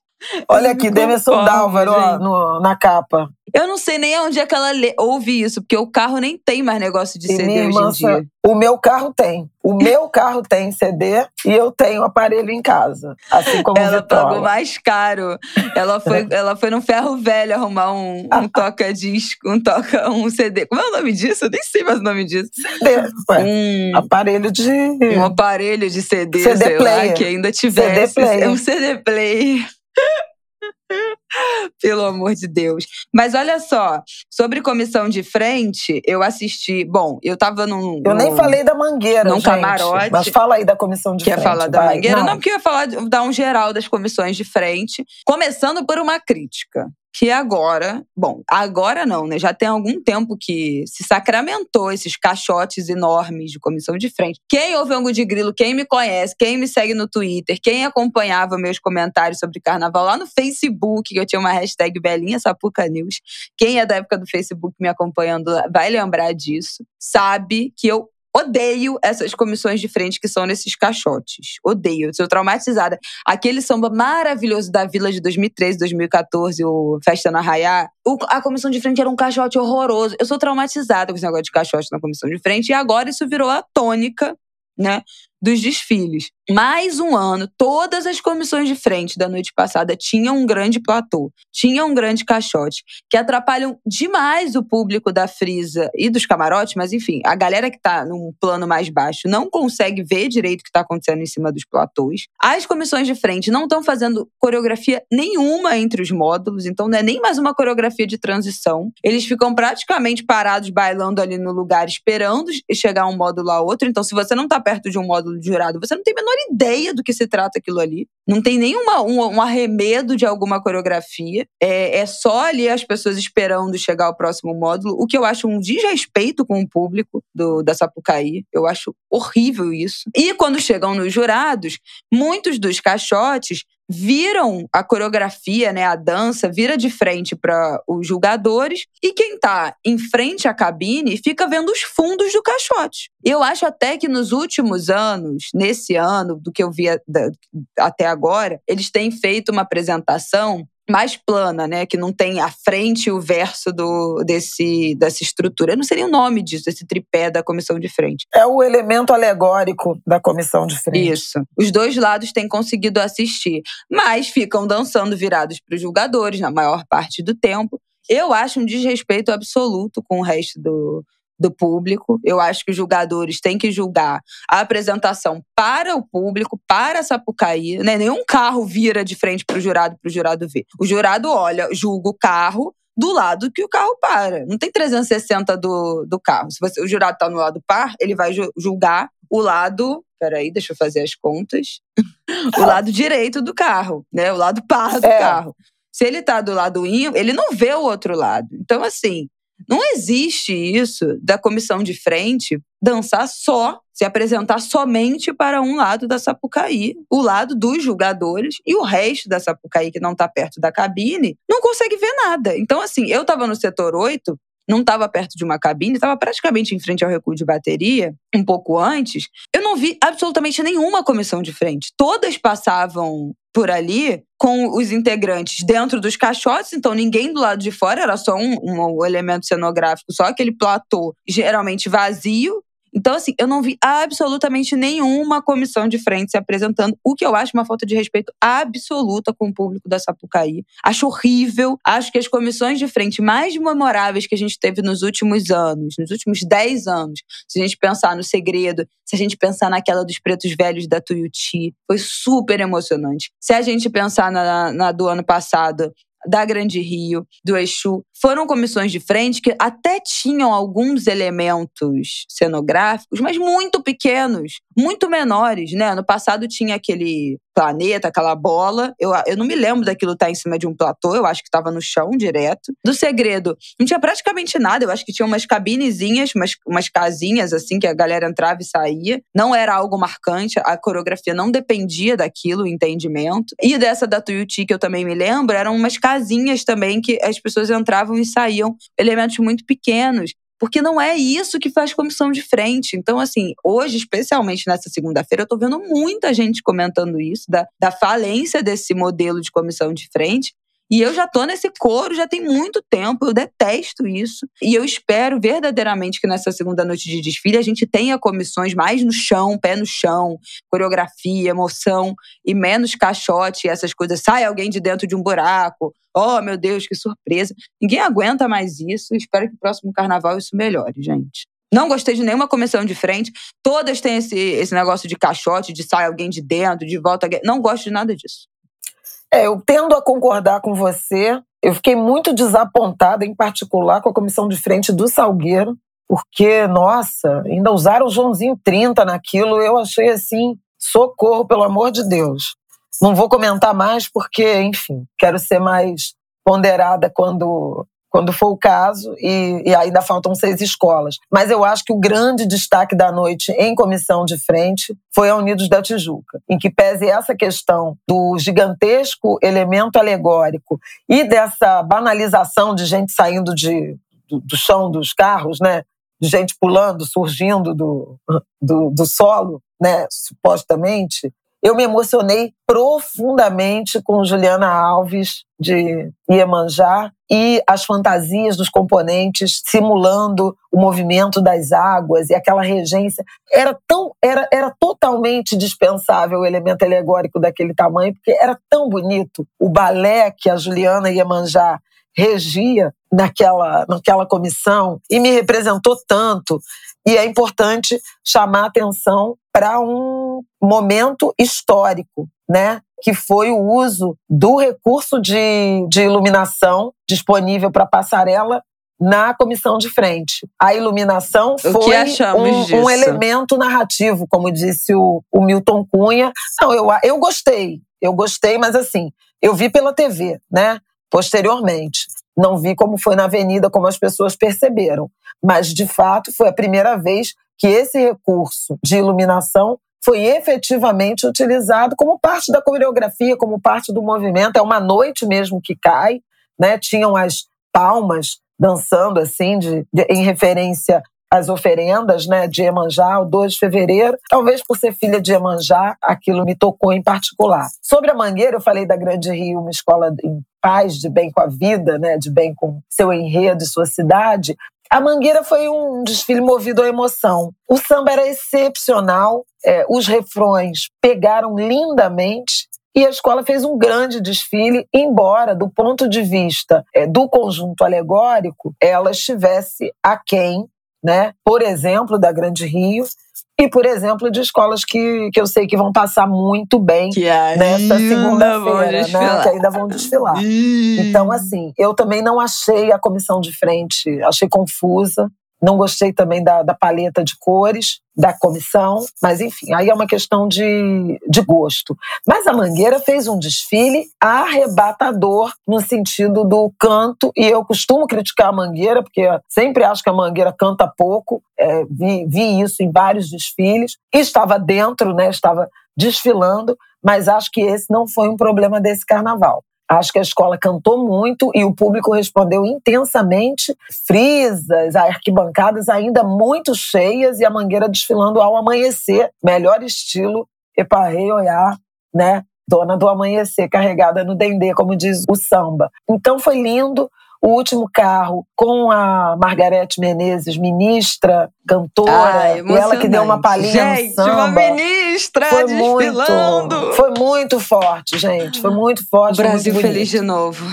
Olha aqui, Demerson Dálvaro ó, no, na capa. Eu não sei nem onde é que ela ouve isso, porque o carro nem tem mais negócio de e CD hoje em dia. O meu carro tem. O meu carro tem CD e eu tenho aparelho em casa. Assim como Ela pagou mais caro. Ela foi, ela foi no ferro velho arrumar um, um toca-disco, um toca, um CD. Como é o nome disso? Eu nem sei mais o nome disso. CD. Um aparelho de. Um aparelho de CD, CD sei player. lá, que ainda tivesse. CD player. Um CD player. Pelo amor de Deus. Mas olha só, sobre comissão de frente, eu assisti. Bom, eu tava num. Eu num, nem falei da mangueira. Num gente, camarote. Mas fala aí da comissão de quer frente. Quer falar da vai. mangueira? Não. Não, porque eu ia falar, dar um geral das comissões de frente. Começando por uma crítica que agora, bom, agora não, né? Já tem algum tempo que se sacramentou esses caixotes enormes de comissão de frente. Quem ouve Ango de Grilo, quem me conhece, quem me segue no Twitter, quem acompanhava meus comentários sobre carnaval lá no Facebook, que eu tinha uma hashtag Belinha Sapuca News. Quem é da época do Facebook me acompanhando vai lembrar disso. Sabe que eu Odeio essas comissões de frente que são nesses caixotes. Odeio, sou traumatizada. Aquele samba maravilhoso da Vila de 2013, 2014, o Festa na Raiá, a comissão de frente era um caixote horroroso. Eu sou traumatizada com esse negócio de caixote na comissão de frente e agora isso virou a tônica né, dos desfiles. Mais um ano, todas as comissões de frente da noite passada tinham um grande platô, tinham um grande caixote, que atrapalham demais o público da frisa e dos camarotes, mas enfim, a galera que está num plano mais baixo não consegue ver direito o que está acontecendo em cima dos platôs. As comissões de frente não estão fazendo coreografia nenhuma entre os módulos, então não é nem mais uma coreografia de transição. Eles ficam praticamente parados bailando ali no lugar, esperando chegar um módulo a outro. Então, se você não está perto de um módulo de jurado, você não tem a menor ideia do que se trata aquilo ali. Não tem nenhuma um, um arremedo de alguma coreografia. É, é só ali as pessoas esperando chegar ao próximo módulo, o que eu acho um desrespeito com o público do, da Sapucaí. Eu acho horrível isso. E quando chegam nos jurados, muitos dos caixotes viram a coreografia, né, a dança, vira de frente para os julgadores e quem está em frente à cabine fica vendo os fundos do caixote. Eu acho até que nos últimos anos, nesse ano, do que eu vi até agora, eles têm feito uma apresentação mais plana, né? Que não tem a frente e o verso do, desse, dessa estrutura. Eu não sei nem o nome disso, desse tripé da comissão de frente. É o elemento alegórico da comissão de frente. Isso. Os dois lados têm conseguido assistir, mas ficam dançando virados para os julgadores na maior parte do tempo. Eu acho um desrespeito absoluto com o resto do, do público. Eu acho que os julgadores têm que julgar a apresentação para o público, para a Sapucaí. Né? Nenhum carro vira de frente para o jurado para o jurado ver. O jurado olha, julga o carro do lado que o carro para. Não tem 360 do, do carro. Se você, o jurado está no lado par, ele vai julgar o lado. Peraí, deixa eu fazer as contas. o lado direito do carro, né? O lado par do é. carro. Se ele está do lado ímpar, ele não vê o outro lado. Então, assim, não existe isso da comissão de frente dançar só, se apresentar somente para um lado da Sapucaí, o lado dos julgadores, e o resto da Sapucaí, que não está perto da cabine, não consegue ver nada. Então, assim, eu estava no setor 8 não estava perto de uma cabine, estava praticamente em frente ao recuo de bateria, um pouco antes. Eu não vi absolutamente nenhuma comissão de frente. Todas passavam por ali com os integrantes dentro dos caixotes, então ninguém do lado de fora, era só um, um, elemento cenográfico, só aquele platô geralmente vazio, então, assim, eu não vi absolutamente nenhuma comissão de frente se apresentando, o que eu acho uma falta de respeito absoluta com o público da Sapucaí. Acho horrível. Acho que as comissões de frente mais memoráveis que a gente teve nos últimos anos, nos últimos 10 anos, se a gente pensar no Segredo, se a gente pensar naquela dos Pretos Velhos da Tuiuti, foi super emocionante. Se a gente pensar na, na do ano passado, da Grande Rio, do Exu, foram comissões de frente que até tinham alguns elementos cenográficos, mas muito pequenos, muito menores, né? No passado tinha aquele planeta, aquela bola. Eu, eu não me lembro daquilo estar tá em cima de um platô, eu acho que estava no chão direto. Do segredo, não tinha praticamente nada, eu acho que tinha umas cabinezinhas, umas, umas casinhas assim que a galera entrava e saía. Não era algo marcante, a coreografia não dependia daquilo, o entendimento. E dessa da Tuiuti, que eu também me lembro, eram umas casinhas também que as pessoas entravam e saíam, elementos muito pequenos porque não é isso que faz comissão de frente. Então, assim, hoje, especialmente nessa segunda-feira, eu estou vendo muita gente comentando isso, da, da falência desse modelo de comissão de frente. E eu já tô nesse coro já tem muito tempo, eu detesto isso. E eu espero verdadeiramente que nessa segunda noite de desfile a gente tenha comissões mais no chão, pé no chão, coreografia, emoção e menos caixote, essas coisas. Sai alguém de dentro de um buraco. Oh, meu Deus, que surpresa. Ninguém aguenta mais isso. Espero que no próximo carnaval isso melhore, gente. Não gostei de nenhuma comissão de frente. Todas têm esse, esse negócio de caixote, de sai alguém de dentro, de volta. Não gosto de nada disso. É, eu tendo a concordar com você. Eu fiquei muito desapontada, em particular, com a comissão de frente do Salgueiro, porque, nossa, ainda usaram o Joãozinho 30 naquilo. Eu achei assim, socorro, pelo amor de Deus. Não vou comentar mais, porque, enfim, quero ser mais ponderada quando quando for o caso, e, e, ainda faltam seis escolas. Mas eu acho que o grande destaque da noite em comissão de frente foi a Unidos da Tijuca, em que pese essa questão do gigantesco elemento alegórico e dessa banalização de gente saindo de, do, do chão dos carros, né? de gente pulando, surgindo do, do, do solo, né? supostamente, eu me emocionei profundamente com Juliana Alves de Iemanjá e as fantasias dos componentes simulando o movimento das águas e aquela regência era tão era, era totalmente dispensável o elemento alegórico daquele tamanho porque era tão bonito o balé que a Juliana Iemanjá regia naquela, naquela comissão e me representou tanto. E é importante chamar atenção para um momento histórico, né? que foi o uso do recurso de, de iluminação disponível para passarela na comissão de frente. A iluminação foi um, um, elemento narrativo, como disse o, o Milton Cunha. Não, eu, eu gostei, eu gostei, mas assim, eu vi pela TV, né? Posteriormente. Não vi como foi na avenida, como as pessoas perceberam. Mas, de fato, foi a primeira vez que esse recurso de iluminação foi efetivamente utilizado como parte da coreografia, como parte do movimento. É uma noite mesmo que cai, né? Tinham as palmas dançando assim, de, de em referência às oferendas né, de Emanjá, o 2 de fevereiro. Talvez por ser filha de Emanjá, aquilo me tocou em particular. Sobre a Mangueira, eu falei da Grande Rio, uma escola em paz, de bem com a vida, né, de bem com seu enredo e sua cidade, a Mangueira foi um desfile movido à emoção. O samba era excepcional, é, os refrões pegaram lindamente e a escola fez um grande desfile, embora, do ponto de vista é, do conjunto alegórico, ela estivesse aquém, né, por exemplo, da Grande Rio, e, por exemplo, de escolas que, que eu sei que vão passar muito bem nesta segunda-feira, né? Que ainda vão desfilar. então, assim, eu também não achei a comissão de frente, achei confusa. Não gostei também da, da paleta de cores da comissão, mas enfim, aí é uma questão de, de gosto. Mas a Mangueira fez um desfile arrebatador no sentido do canto, e eu costumo criticar a Mangueira, porque sempre acho que a Mangueira canta pouco, é, vi, vi isso em vários desfiles, estava dentro, né, estava desfilando, mas acho que esse não foi um problema desse carnaval. Acho que a escola cantou muito e o público respondeu intensamente. Frisas, arquibancadas ainda muito cheias e a Mangueira desfilando ao amanhecer. Melhor estilo, Eparrei Oiá, né? Dona do amanhecer, carregada no dendê, como diz o samba. Então foi lindo o último carro com a Margarete Menezes, ministra, cantora, ah, e ela que deu uma palhinha gente, no samba. uma ministra foi desfilando. Muito, foi muito forte, gente, foi muito forte. O Brasil feliz de novo.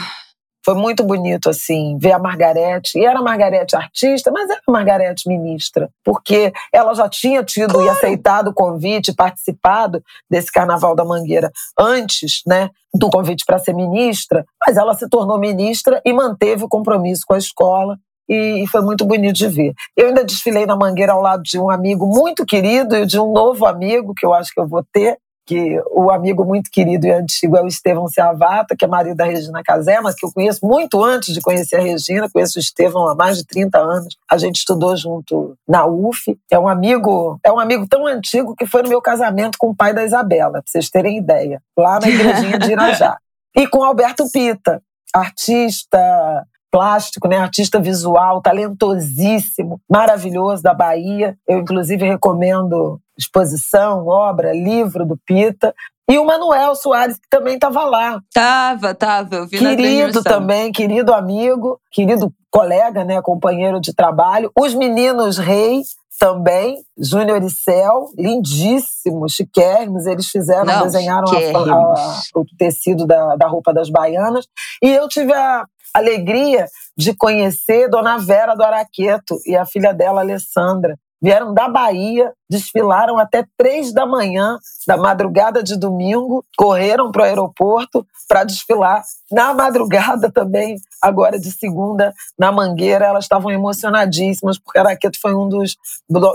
Foi muito bonito, assim, ver a Margarete. E era a Margarete artista, mas era a Margarete ministra, porque ela já tinha tido claro. e aceitado o convite, participado desse Carnaval da Mangueira antes, né, do convite para ser ministra, mas ela se tornou ministra e manteve o compromisso com a escola e, foi muito bonito de ver. Eu ainda desfilei na Mangueira ao lado de um amigo muito querido e de um novo amigo que eu acho que eu vou ter, que o amigo muito querido e antigo é o Estevão Seavata, que é marido da Regina Casé, mas que eu conheço muito antes de conhecer a Regina, conheço o Estevão há mais de 30 anos. A gente estudou junto na UF. É um amigo, é um amigo tão antigo que foi no meu casamento com o pai da Isabela, para vocês terem ideia, lá na igrejinha de Irajá. E com Alberto Pita, artista plástico, né, artista visual, talentosíssimo, maravilhoso da Bahia. Eu inclusive recomendo exposição, obra, livro do Pita. E o Manuel Soares, que também estava lá. Tava, tava, eu vi Querido também, querido amigo, querido colega, né, companheiro de trabalho. Os meninos Rei também, Júnior e Cel, lindíssimos, chiquérrimos. Eles fizeram, Não, desenharam a, a, o tecido da, da roupa das baianas. E eu tive a alegria de conhecer Dona Vera do Araqueto e a filha dela, Alessandra vieram da Bahia, desfilaram até três da manhã, da madrugada de domingo, correram para o aeroporto para desfilar. Na madrugada também, agora de segunda, na Mangueira, elas estavam emocionadíssimas, porque Araqueto foi um dos,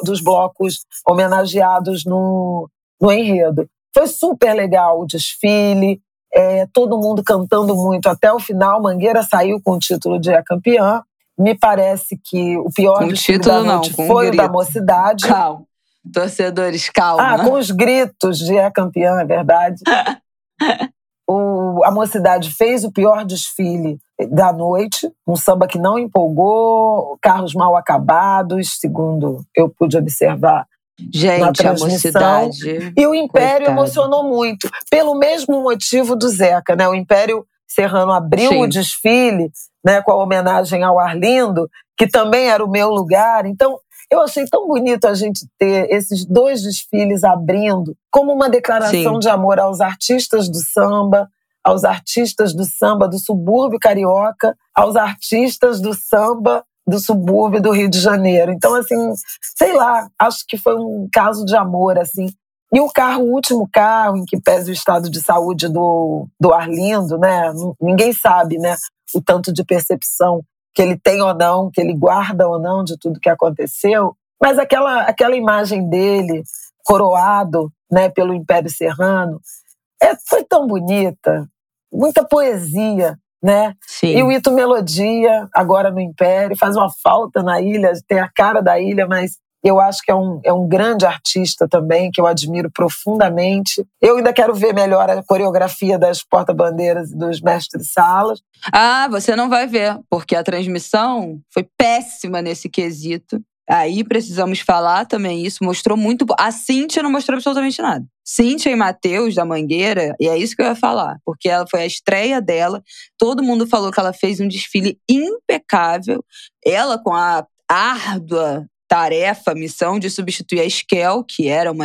dos blocos homenageados no, no enredo. Foi super legal o desfile, é, todo mundo cantando muito até o final. Mangueira saiu com o título de a campeã. Me parece que o pior com título da noite não, foi o da mocidade. Calma. Torcedores, calma. Ah, com os gritos de é campeã, é verdade. o, a mocidade fez o pior desfile da noite, um samba que não empolgou, carros mal acabados, segundo eu pude observar Gente. A mocidade, e o Império coitado. emocionou muito, pelo mesmo motivo do Zeca, né? O Império Serrano abriu Sim. o desfile né, com a homenagem ao Arlindo, que também era o meu lugar. Então, eu achei tão bonito a gente ter esses dois desfiles abrindo como uma declaração Sim. de amor aos artistas do samba, aos artistas do samba do subúrbio carioca, aos artistas do samba do subúrbio do Rio de Janeiro. Então, assim, sei lá, acho que foi um caso de amor, assim. E o carro, o último carro em que pese o estado de saúde do, do Arlindo, né? Ninguém sabe, né? o tanto de percepção que ele tem ou não, que ele guarda ou não de tudo que aconteceu, mas aquela, aquela imagem dele coroado né, pelo Império Serrano é, foi tão bonita, muita poesia, né? Sim. E o Ito Melodia, agora no Império, faz uma falta na ilha, tem a cara da ilha, mas eu acho que é um, é um grande artista também, que eu admiro profundamente. Eu ainda quero ver melhor a coreografia das porta-bandeiras e dos mestres-salas. Ah, você não vai ver, porque a transmissão foi péssima nesse quesito. Aí precisamos falar também isso. Mostrou muito. A Cíntia não mostrou absolutamente nada. Cíntia e Matheus, da Mangueira, e é isso que eu ia falar, porque ela foi a estreia dela. Todo mundo falou que ela fez um desfile impecável. Ela, com a árdua tarefa, missão de substituir a Esquel, que era uma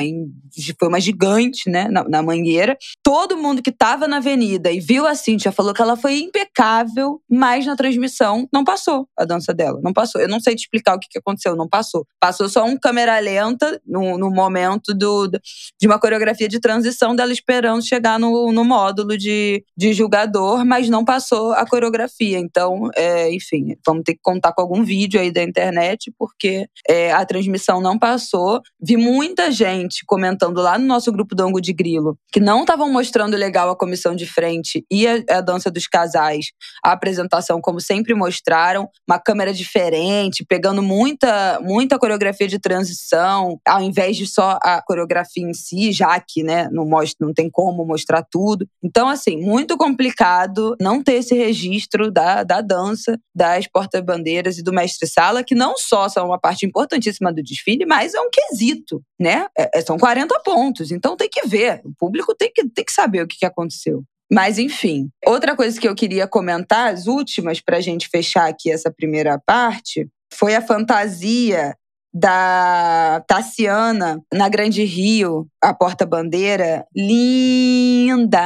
foi uma gigante, né, na, na mangueira. Todo mundo que estava na avenida e viu a Cintia falou que ela foi impecável, mas na transmissão não passou a dança dela, não passou. Eu não sei te explicar o que, que aconteceu, não passou. Passou só um câmera lenta no, no momento do, de uma coreografia de transição dela esperando chegar no, no módulo de, de julgador, mas não passou a coreografia. Então, é, enfim, vamos ter que contar com algum vídeo aí da internet, porque é, a transmissão não passou. Vi muita gente comentando lá no nosso grupo do Ango de Grilo que não estavam mostrando legal a comissão de frente e a, a dança dos casais, a apresentação, como sempre mostraram, uma câmera diferente, pegando muita, muita coreografia de transição, ao invés de só a coreografia em si, já que né, não, mostra, não tem como mostrar tudo. Então, assim, muito complicado não ter esse registro da, da dança, das porta-bandeiras e do mestre-sala, que não só são uma parte importantíssima do desfile, mas é um quesito, né? É, é são 40 pontos, então tem que ver. O público tem que, tem que saber o que, que aconteceu. Mas, enfim. Outra coisa que eu queria comentar, as últimas, para a gente fechar aqui essa primeira parte, foi a fantasia da Tassiana na Grande Rio, a porta-bandeira. Linda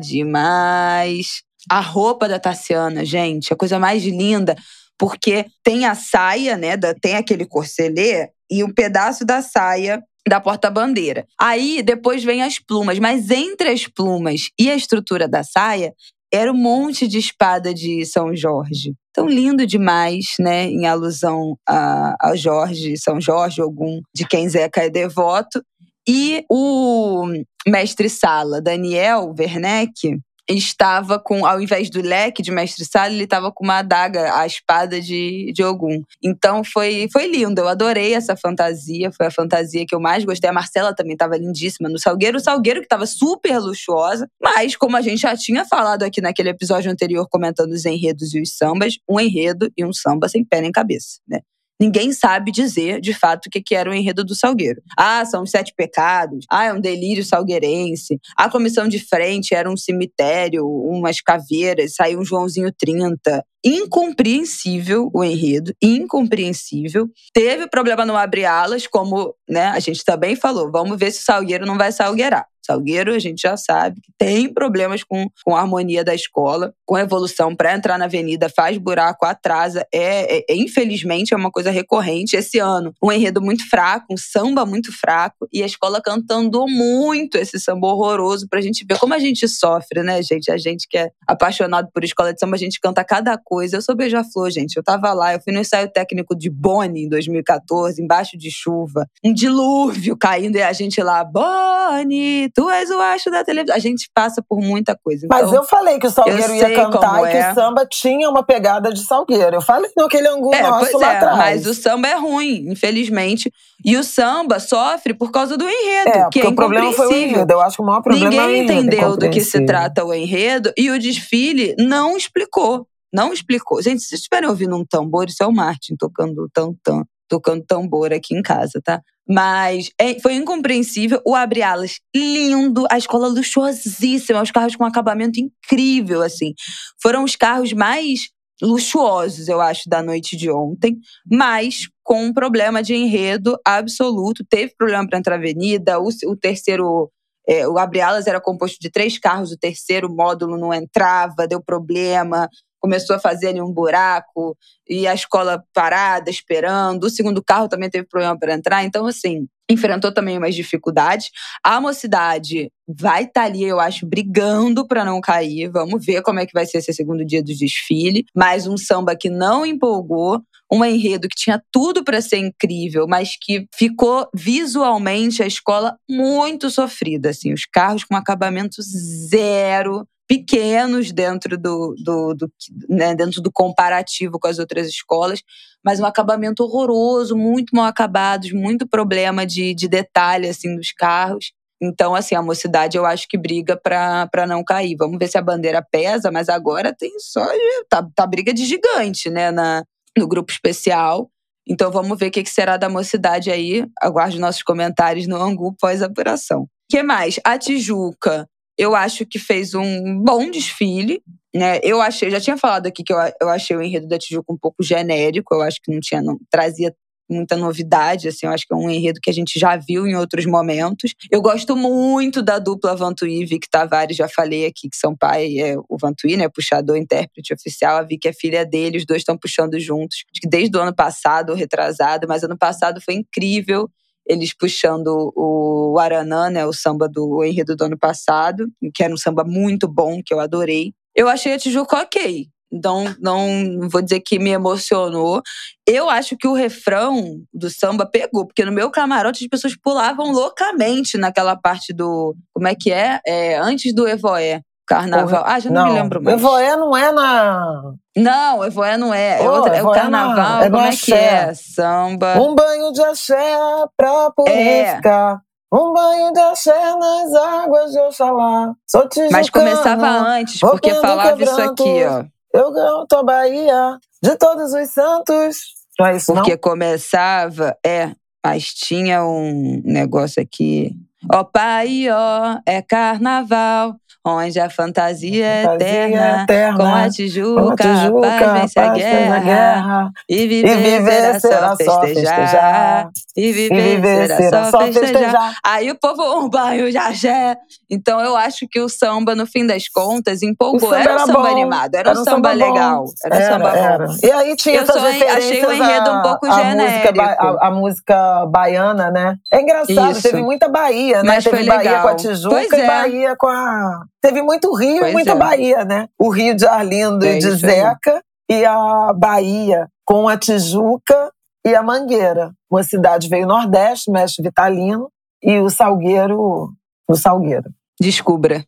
demais. A roupa da Tassiana, gente, a coisa mais linda, porque tem a saia, né? Tem aquele corselê e um pedaço da saia da porta-bandeira. Aí depois vem as plumas, mas entre as plumas e a estrutura da saia era um monte de espada de São Jorge. Tão lindo demais, né? Em alusão a, a Jorge, São Jorge, algum de quem Zeca é devoto. E o mestre Sala, Daniel Werneck, estava com, ao invés do leque de mestre Sala, ele estava com uma adaga, a espada de, de Ogum. Então foi, foi lindo, eu adorei essa fantasia, foi a fantasia que eu mais gostei. A Marcela também estava lindíssima no Salgueiro, o Salgueiro que estava super luxuosa, mas como a gente já tinha falado aqui naquele episódio anterior comentando os enredos e os sambas, um enredo e um samba sem pé nem cabeça, né? Ninguém sabe dizer, de fato, o que era o enredo do Salgueiro. Ah, são os sete pecados. Ah, é um delírio salgueirense. A comissão de frente era um cemitério, umas caveiras, saiu um Joãozinho 30. Incompreensível o enredo, incompreensível. Teve problema no abre alas, como né, a gente também falou. Vamos ver se o Salgueiro não vai salgueirar. Salgueiro, a gente já sabe que tem problemas com, com a harmonia da escola, com a evolução para entrar na avenida, faz buraco, atrasa. É, é, é, infelizmente, é uma coisa recorrente. Esse ano, um enredo muito fraco, um samba muito fraco, e a escola cantando muito esse samba horroroso pra gente ver como a gente sofre, né, gente? A gente que é apaixonado por escola de samba, a gente canta cada coisa. Eu sou beija-flor, gente. Eu tava lá, eu fui no ensaio técnico de Boni em 2014, embaixo de chuva, um dilúvio caindo e a gente lá, Boni, tu és o acho da televisão. A gente passa por muita coisa. Então, Mas eu falei que o Salgueiro ia cantar e que é. o samba tinha uma pegada de Salgueiro. Eu falei naquele ângulo é, nosso lá é, atrás. Mas o samba é ruim, infelizmente. E o samba sofre por causa do enredo, é, que é o problema foi o enredo. Eu acho que o maior problema Ninguém é o enredo, entendeu do que se trata o enredo e o desfile não explicou. Não explicou. Gente, se vocês estiverem ouvindo um tambor, isso é o Martin tocando tam-tam, tocando tambor aqui em casa, tá? Mas é, foi incompreensível. O Abre Alas, lindo. A escola luxuosíssima. Os carros com acabamento incrível, assim. Foram os carros mais luxuosos, eu acho, da noite de ontem. Mas com um problema de enredo absoluto. Teve problema para entrar avenida. O, o terceiro é, o Abre Alas era composto de três carros, o terceiro módulo não entrava, deu problema começou a fazer ali um buraco e a escola parada, esperando. O segundo carro também teve problema para entrar. Então, assim, enfrentou também umas dificuldades. A mocidade vai estar tá ali, eu acho, brigando para não cair. Vamos ver como é que vai ser esse segundo dia do desfile. Mais um samba que não empolgou, um enredo que tinha tudo para ser incrível, mas que ficou visualmente a escola muito sofrida, assim, os carros com acabamento zero, pequenos dentro do, do, do né, dentro do comparativo com as outras escolas, mas um acabamento horroroso, muito mal acabados, muito problema de, de detalhe assim dos carros. Então, assim, a mocidade eu acho que briga para não cair. Vamos ver se a bandeira pesa, mas agora tem só. Tá, tá briga de gigante, né, na, no grupo especial. Então, vamos ver o que, que será da mocidade aí. Aguarde nossos comentários no Angu pós-apuração. O que mais? A Tijuca eu acho que fez um bom desfile. Né? Eu achei, já tinha falado aqui que eu, eu achei o enredo da Tijuca um pouco genérico, eu acho que não tinha, não trazia muita novidade, assim, eu acho que é um enredo que a gente já viu em outros momentos. Eu gosto muito da dupla Vantuí, Vic Tavares, já falei aqui que são pai, é o Vantuí, né, puxador, intérprete oficial, a Vic é filha dele, os dois estão puxando juntos, acho que desde o ano passado, retrasado, mas ano passado foi incrível eles puxando o Aranã, né, o samba do enredo do ano passado, que era um samba muito bom, que eu adorei. Eu achei a Tijuca ok. Então, não vou dizer que me emocionou. Eu acho que o refrão do samba pegou, porque no meu camarote as pessoas pulavam loucamente naquela parte do. Como é que é? é antes do Evoé. Carnaval. Ah, já não, não, me lembro mais. Evoé não é na. Não, Evoé não é. É, outra, é o carnaval. É, como é que é? Samba. Um banho de axé pra purificar. É. Um banho de axé nas águas de Oxalá. Sou Mas começava antes, porque falava isso aqui, ó. Eu canto a Bahia de todos os santos. Não é isso, Porque não? começava, é, mas tinha um negócio aqui. Ó pai, ó, é carnaval, onde a fantasia, é eterna, eterna, com a Tijuca, com a, Tijuca, a paz vence a guerra, guerra, e viver, e viver será, só festejar, festejar, e viver, e viver será, será só festejar. festejar. Aí o povo, banho de axé. Então eu acho que o samba, no fim das contas, empolgou. Era um samba bom. animado, era, era um samba, samba legal, era, era um samba era. bom. E aí tinha eu essas achei o enredo um pouco a genérico. Música, a, a, música baiana, né? É engraçado, Isso. teve muita Bahia, né? Mas teve Bahia legal. com a Tijuca pois e é. Bahia com a Teve muito Rio pois e muita é. Bahia, né? O Rio de Arlindo é e de Zeca e a Bahia com a Tijuca e a Mangueira. Uma cidade veio Nordeste, Mestre Vitalino, e o Salgueiro, o Salgueiro. Descubra.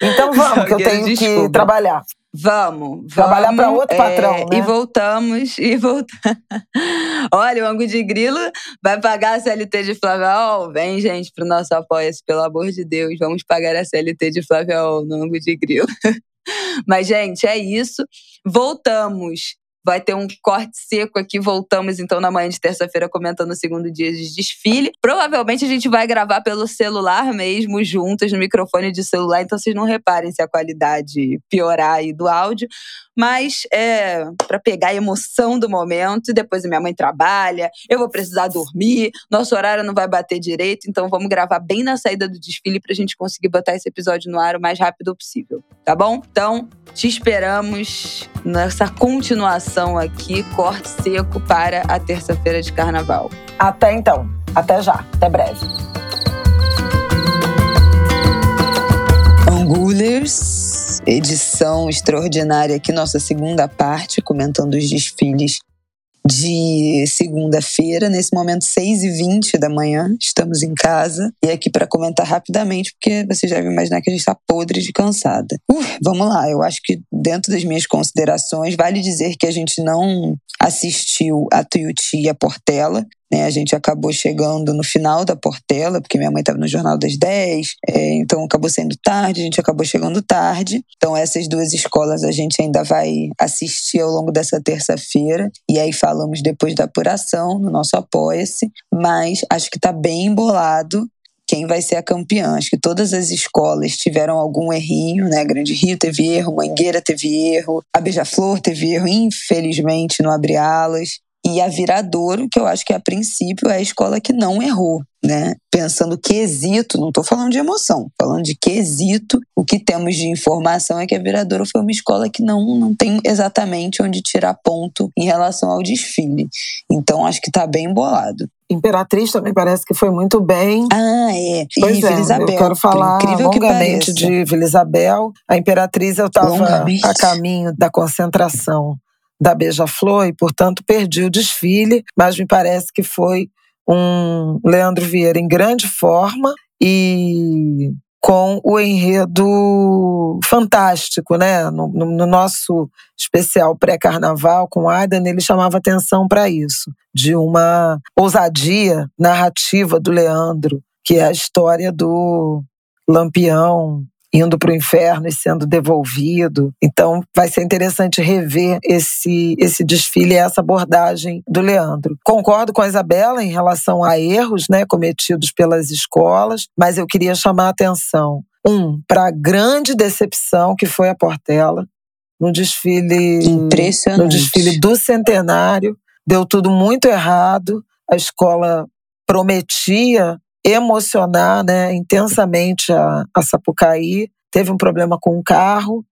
Então vamos, que eu tenho descubra. que trabalhar. Vamos, vamos. Trabalhar para outro patrão, é, né? E voltamos, e voltamos. Olha, o Ango de Grilo vai pagar a CLT de Flaviol? Vem, gente, pro nosso apoia-se, pelo amor de Deus. Vamos pagar a CLT de Flaviol no Ango de Grilo. Mas, gente, é isso. Voltamos Vai ter um corte seco aqui. Voltamos então na manhã de terça-feira comentando o segundo dia de desfile. Provavelmente a gente vai gravar pelo celular mesmo, juntas, no microfone de celular. Então vocês não reparem se a qualidade piorar aí do áudio. Mas é para pegar a emoção do momento. Depois a minha mãe trabalha, eu vou precisar dormir, nosso horário não vai bater direito. Então vamos gravar bem na saída do desfile pra gente conseguir botar esse episódio no ar o mais rápido possível. Tá bom? Então, te esperamos nessa continuação aqui, corte seco para a terça-feira de carnaval. Até então. Até já. Até breve. Angulers, edição extraordinária aqui, nossa segunda parte, comentando os desfiles de segunda-feira, nesse momento 6h20 da manhã, estamos em casa e aqui para comentar rapidamente, porque vocês devem imaginar que a gente está podre de cansada. Uh, vamos lá, eu acho que dentro das minhas considerações, vale dizer que a gente não assistiu a Tuiuti e a Portela, né, a gente acabou chegando no final da Portela, porque minha mãe estava no Jornal das 10, é, então acabou sendo tarde, a gente acabou chegando tarde. Então, essas duas escolas a gente ainda vai assistir ao longo dessa terça-feira. E aí falamos depois da apuração no nosso Apoia-se. Mas acho que está bem embolado quem vai ser a campeã. Acho que todas as escolas tiveram algum errinho, né? Grande Rio teve erro, Mangueira teve erro, a Beija-Flor teve erro, infelizmente, no abre alas e a Viradouro, que eu acho que a princípio é a escola que não errou, né? Pensando quesito, não estou falando de emoção, falando de quesito, o que temos de informação é que a Viradouro foi uma escola que não, não tem exatamente onde tirar ponto em relação ao desfile. Então acho que está bem embolado. Imperatriz também parece que foi muito bem. Ah, é. Pois e é, Vila Isabel. Eu quero falar longamente de Vila Isabel. A Imperatriz eu estava a caminho da concentração da Beija-Flor e, portanto, perdi o desfile, mas me parece que foi um Leandro Vieira em grande forma e com o enredo fantástico, né? No, no, no nosso especial pré-carnaval com Aidan, ele chamava atenção para isso, de uma ousadia narrativa do Leandro, que é a história do Lampião indo para o inferno e sendo devolvido. Então, vai ser interessante rever esse, esse desfile e essa abordagem do Leandro. Concordo com a Isabela em relação a erros né, cometidos pelas escolas, mas eu queria chamar a atenção, um, para a grande decepção que foi a Portela no desfile, no desfile do centenário. Deu tudo muito errado. A escola prometia emocionar né, intensamente a, a Sapucaí. Teve um problema com o carro.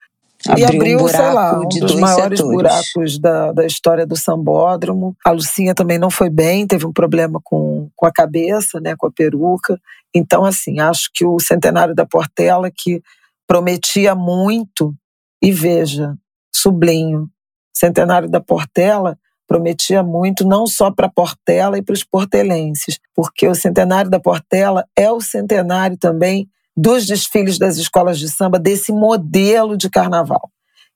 Abriu e abriu, um sei lá, um dos maiores setores. buracos da, da história do sambódromo. A Lucinha também não foi bem, teve um problema com, com a cabeça, né, com a peruca. Então, assim, acho que o centenário da Portela, que prometia muito, e veja, sublinho. Centenário da Portela prometia muito, não só para Portela e para os portelenses, porque o centenário da Portela é o centenário também dos desfiles das escolas de samba, desse modelo de carnaval.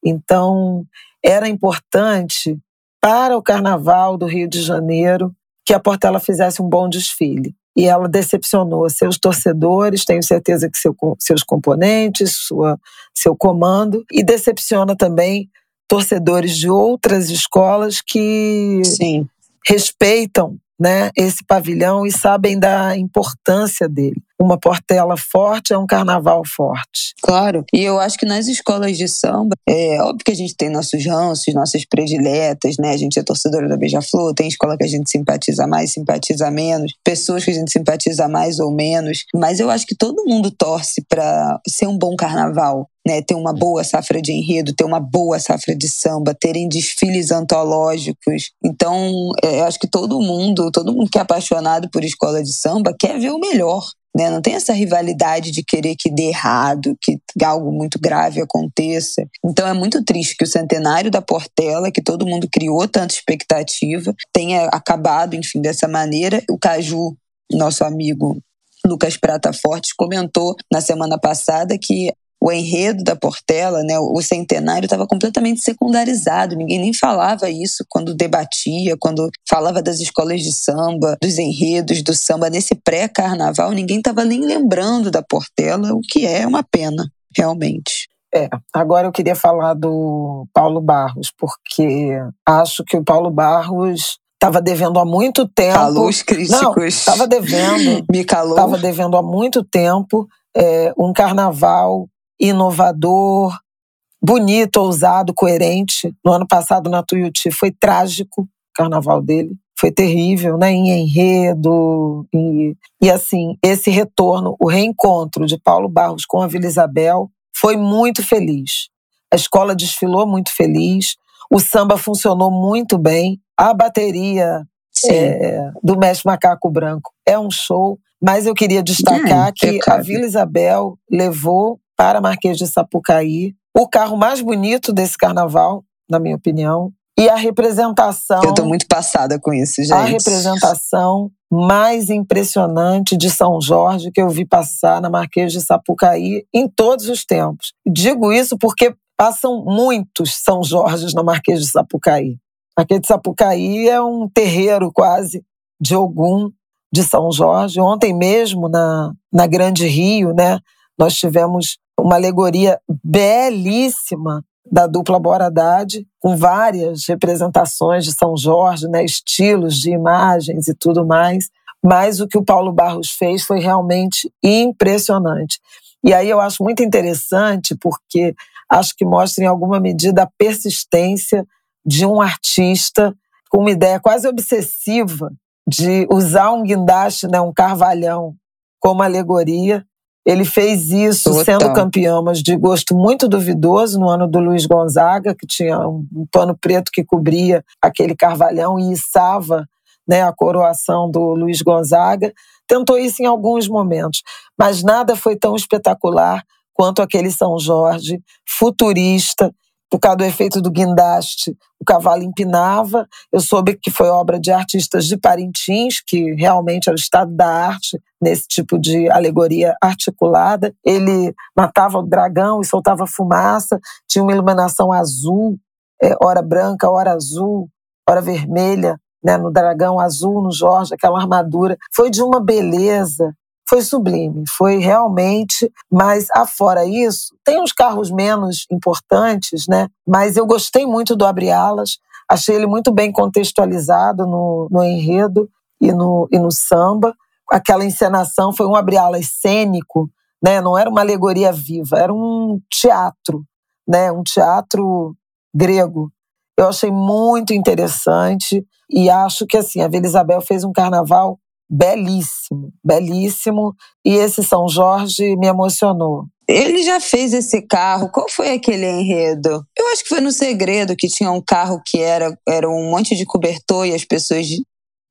Então, era importante para o carnaval do Rio de Janeiro que a Portela fizesse um bom desfile. E ela decepcionou seus torcedores, tenho certeza que seu, seus componentes, sua, seu comando, e decepciona também torcedores de outras escolas que Sim. respeitam né, esse pavilhão e sabem da importância dele. Uma Portela forte é um carnaval forte. Claro, e eu acho que nas escolas de samba, é óbvio que a gente tem nossos ranços, nossas prediletas, né? A gente é torcedora da Beija-Flor, tem escola que a gente simpatiza mais, simpatiza menos, pessoas que a gente simpatiza mais ou menos, mas eu acho que todo mundo torce para ser um bom carnaval, né, ter uma boa safra de enredo, ter uma boa safra de samba, terem desfiles antológicos. Então, é, eu acho que todo mundo, todo mundo que é apaixonado por escola de samba quer ver o melhor. Né? Não tem essa rivalidade de querer que dê errado, que algo muito grave aconteça. Então é muito triste que o centenário da Portela, que todo mundo criou tanta expectativa, tenha acabado, enfim, dessa maneira. O Caju, nosso amigo Lucas Prata Fortes comentou na semana passada que o enredo da Portela, né, o centenário estava completamente secundarizado, ninguém nem falava isso quando debatia, quando falava das escolas de samba, dos enredos do samba nesse pré-carnaval, ninguém estava nem lembrando da Portela, o que é uma pena, realmente. É, agora eu queria falar do Paulo Barros, porque acho que o Paulo Barros estava devendo há muito tempo. Calou os críticos. Estava devendo. Me calou. Estava devendo há muito tempo é, um carnaval inovador, bonito, ousado, coerente. No ano passado, na Tuiuti, foi trágico o carnaval dele. Foi terrível, né? Em enredo. E, e assim, esse retorno, o reencontro de Paulo Barros com a Vila Isabel foi muito feliz. A escola desfilou muito feliz. O samba funcionou muito bem. A bateria é, do Mestre Macaco Branco é um show. Mas eu queria destacar é, que a Vila Isabel levou para Marquês de Sapucaí, o carro mais bonito desse carnaval, na minha opinião, e a representação. Eu estou muito passada com isso, gente. A representação mais impressionante de São Jorge que eu vi passar na Marquês de Sapucaí em todos os tempos. Digo isso porque passam muitos São Jorges na Marquês de Sapucaí. Marquês de Sapucaí é um terreiro quase de Ogum de São Jorge. Ontem mesmo, na, na Grande Rio, né, nós tivemos uma alegoria belíssima da dupla Boradade, com várias representações de São Jorge, né, estilos de imagens e tudo mais. Mas o que o Paulo Barros fez foi realmente impressionante. E aí eu acho muito interessante, porque acho que mostra em alguma medida a persistência de um artista com uma ideia quase obsessiva de usar um guindaste, né, um carvalhão, como alegoria ele fez isso Total. sendo campeão, mas de gosto muito duvidoso no ano do Luiz Gonzaga, que tinha um, pano preto que cobria aquele carvalhão e içava né, a coroação do Luiz Gonzaga. Tentou isso em alguns momentos, mas nada foi tão espetacular quanto aquele São Jorge futurista por causa do efeito do guindaste, o cavalo empinava. Eu soube que foi obra de artistas de Parintins, que realmente é o estado da arte nesse tipo de alegoria articulada. Ele matava o dragão e soltava fumaça, tinha uma iluminação azul, é, hora branca, hora azul, hora vermelha, né, no dragão azul, no Jorge, aquela armadura. Foi de uma beleza foi sublime, foi realmente, mas afora isso, tem uns carros menos importantes, né? Mas eu gostei muito do Abre Alas, achei ele muito bem contextualizado no, no enredo e no, e no samba. Aquela encenação foi um Abre Alas cênico, né? Não era uma alegoria viva, era um teatro, né? Um teatro grego. Eu achei muito interessante e acho que assim a Vila Isabel fez um carnaval belíssimo, belíssimo. E esse São Jorge me emocionou. Ele já fez esse carro. Qual foi aquele enredo? Eu acho que foi no Segredo que tinha um carro que era, era um monte de cobertor e as pessoas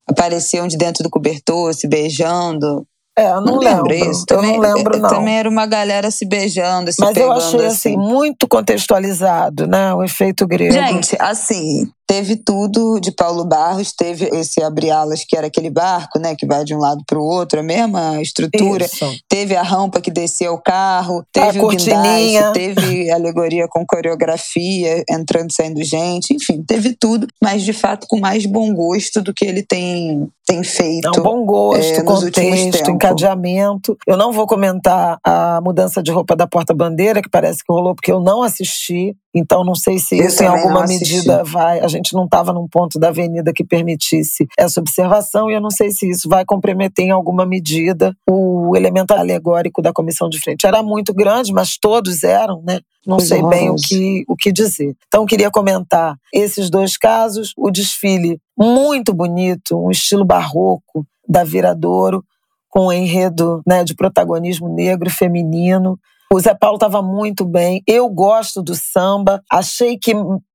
apareciam de dentro do cobertor se beijando. É, eu não, não lembro. Isso. Também, eu não lembro, não. Também era uma galera se beijando, se Mas eu achei, assim. assim, muito contextualizado, né? O efeito grego. Gente, assim, teve tudo de Paulo Barros, teve esse abre-alas, que era aquele barco, né, que vai de um lado para o outro, a mesma estrutura. Isso. Teve a rampa que descia o carro, teve a o guindaste, teve alegoria com coreografia, entrando e saindo gente, enfim, teve tudo, mas de fato com mais bom gosto do que ele tem, tem feito. Não, bom gosto, é, contexto, encadeamento. Eu não vou comentar a mudança de roupa da porta-bandeira, que parece que rolou porque eu não assisti. Então, não sei se eu isso em alguma medida vai. A gente não estava num ponto da avenida que permitisse essa observação, e eu não sei se isso vai comprometer em alguma medida o elemento alegórico da comissão de frente. Era muito grande, mas todos eram, né? Não sei bem o que, o que dizer. Então, queria comentar esses dois casos. O desfile muito bonito, um estilo barroco da Viradouro, com um enredo né, de protagonismo negro feminino. O Zé Paulo estava muito bem. Eu gosto do samba. Achei que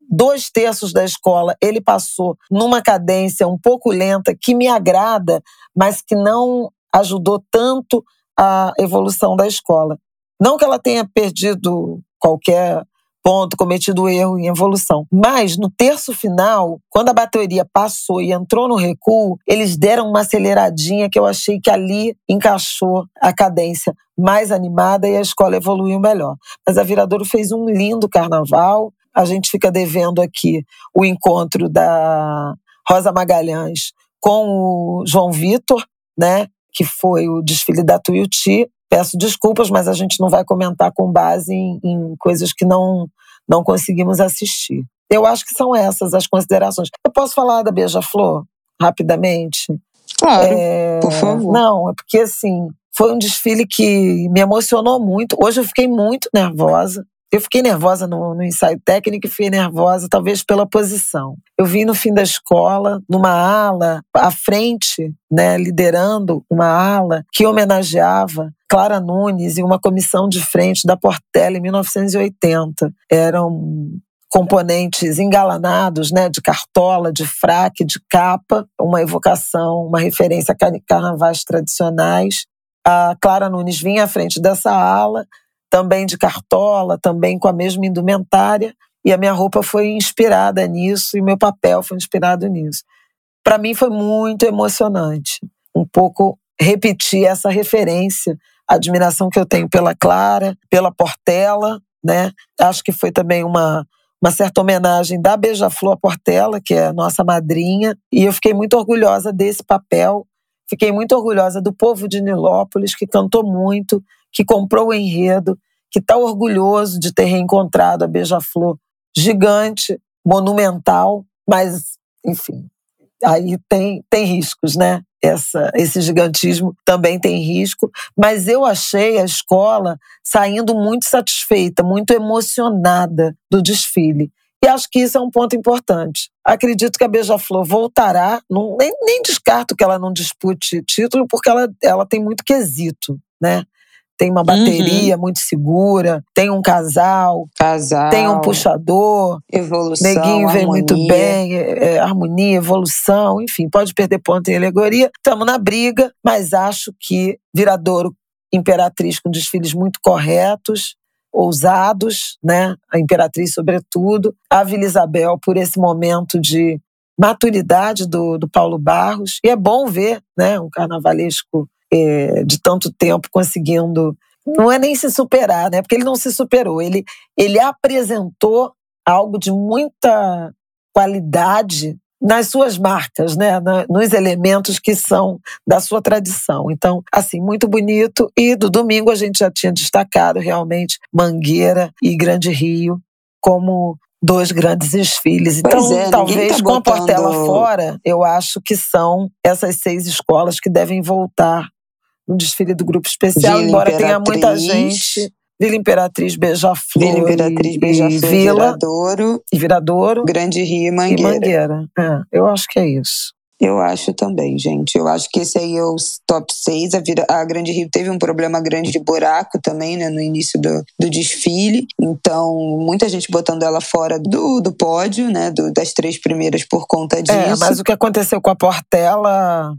dois terços da escola ele passou numa cadência um pouco lenta, que me agrada, mas que não ajudou tanto a evolução da escola. Não que ela tenha perdido qualquer ponto, cometido erro em evolução. Mas no terço final, quando a bateria passou e entrou no recuo, eles deram uma aceleradinha que eu achei que ali encaixou a cadência mais animada e a escola evoluiu melhor. Mas a Viradouro fez um lindo carnaval. A gente fica devendo aqui o encontro da Rosa Magalhães com o João Vitor, né, que foi o desfile da Tuiuti, Peço desculpas, mas a gente não vai comentar com base em, em coisas que não, não conseguimos assistir. Eu acho que são essas as considerações. Eu posso falar da Beija-Flor rapidamente? Claro, é... por favor. Não, é porque assim, foi um desfile que me emocionou muito. Hoje eu fiquei muito nervosa. Eu fiquei nervosa no, no, ensaio técnico e fiquei nervosa, talvez pela posição. Eu vim no fim da escola, numa ala, à frente, né, liderando uma ala que homenageava Clara Nunes e uma comissão de frente da Portela em 1980. Eram componentes engalanados, né, de cartola, de fraque, de capa, uma evocação, uma referência a carnavais tradicionais. A Clara Nunes vinha à frente dessa ala também de cartola, também com a mesma indumentária, e a minha roupa foi inspirada nisso e meu papel foi inspirado nisso. Para mim foi muito emocionante, um pouco repetir essa referência, a admiração que eu tenho pela Clara, pela Portela, né? Acho que foi também uma uma certa homenagem da Beija-Flor Portela, que é nossa madrinha, e eu fiquei muito orgulhosa desse papel. Fiquei muito orgulhosa do povo de Nilópolis, que cantou muito, que comprou o enredo, que está orgulhoso de ter reencontrado a Beija-Flor gigante, monumental, mas, enfim, aí tem, tem riscos, né? Essa, esse gigantismo também tem risco, mas eu achei a escola saindo muito satisfeita, muito emocionada do desfile. E acho que isso é um ponto importante. Acredito que a Beija-Flor voltará, não, nem, nem descarto que ela não dispute título, porque ela, ela tem muito quesito, né? Tem uma bateria uhum. muito segura, tem um casal, casal, tem um puxador, evolução, neguinho vem harmonia. muito bem, é, é, harmonia, evolução, enfim, pode perder ponto em alegoria. Estamos na briga, mas acho que Viradouro, Imperatriz com desfiles muito corretos, ousados, né? A Imperatriz, sobretudo, a Vila Isabel por esse momento de maturidade do, do Paulo Barros. E é bom ver, né, um carnavalesco é, de tanto tempo conseguindo. Não é nem se superar, né? Porque ele não se superou. Ele, ele apresentou algo de muita qualidade nas suas marcas, né, nos elementos que são da sua tradição. Então, assim, muito bonito. E do domingo a gente já tinha destacado realmente Mangueira e Grande Rio como dois grandes desfiles. Então, é, talvez tá com a Portela fora, eu acho que são essas seis escolas que devem voltar um desfile do grupo especial, Vila embora Imperatriz, tenha muita gente. Vila Imperatriz, Beija-Flor. Vila Imperatriz, Beija-Flor, Vila, Viradouro. E Viradouro. Grande Rio e Mangueira. E Mangueira. É, eu acho que é isso. Eu acho também, gente. Eu acho que esse aí é o top 6. A, Vira, a Grande Rio teve um problema grande de buraco também, né, no início do, do desfile. Então, muita gente botando ela fora do, do pódio, né, do, das três primeiras por conta disso. É, mas o que aconteceu com a Portela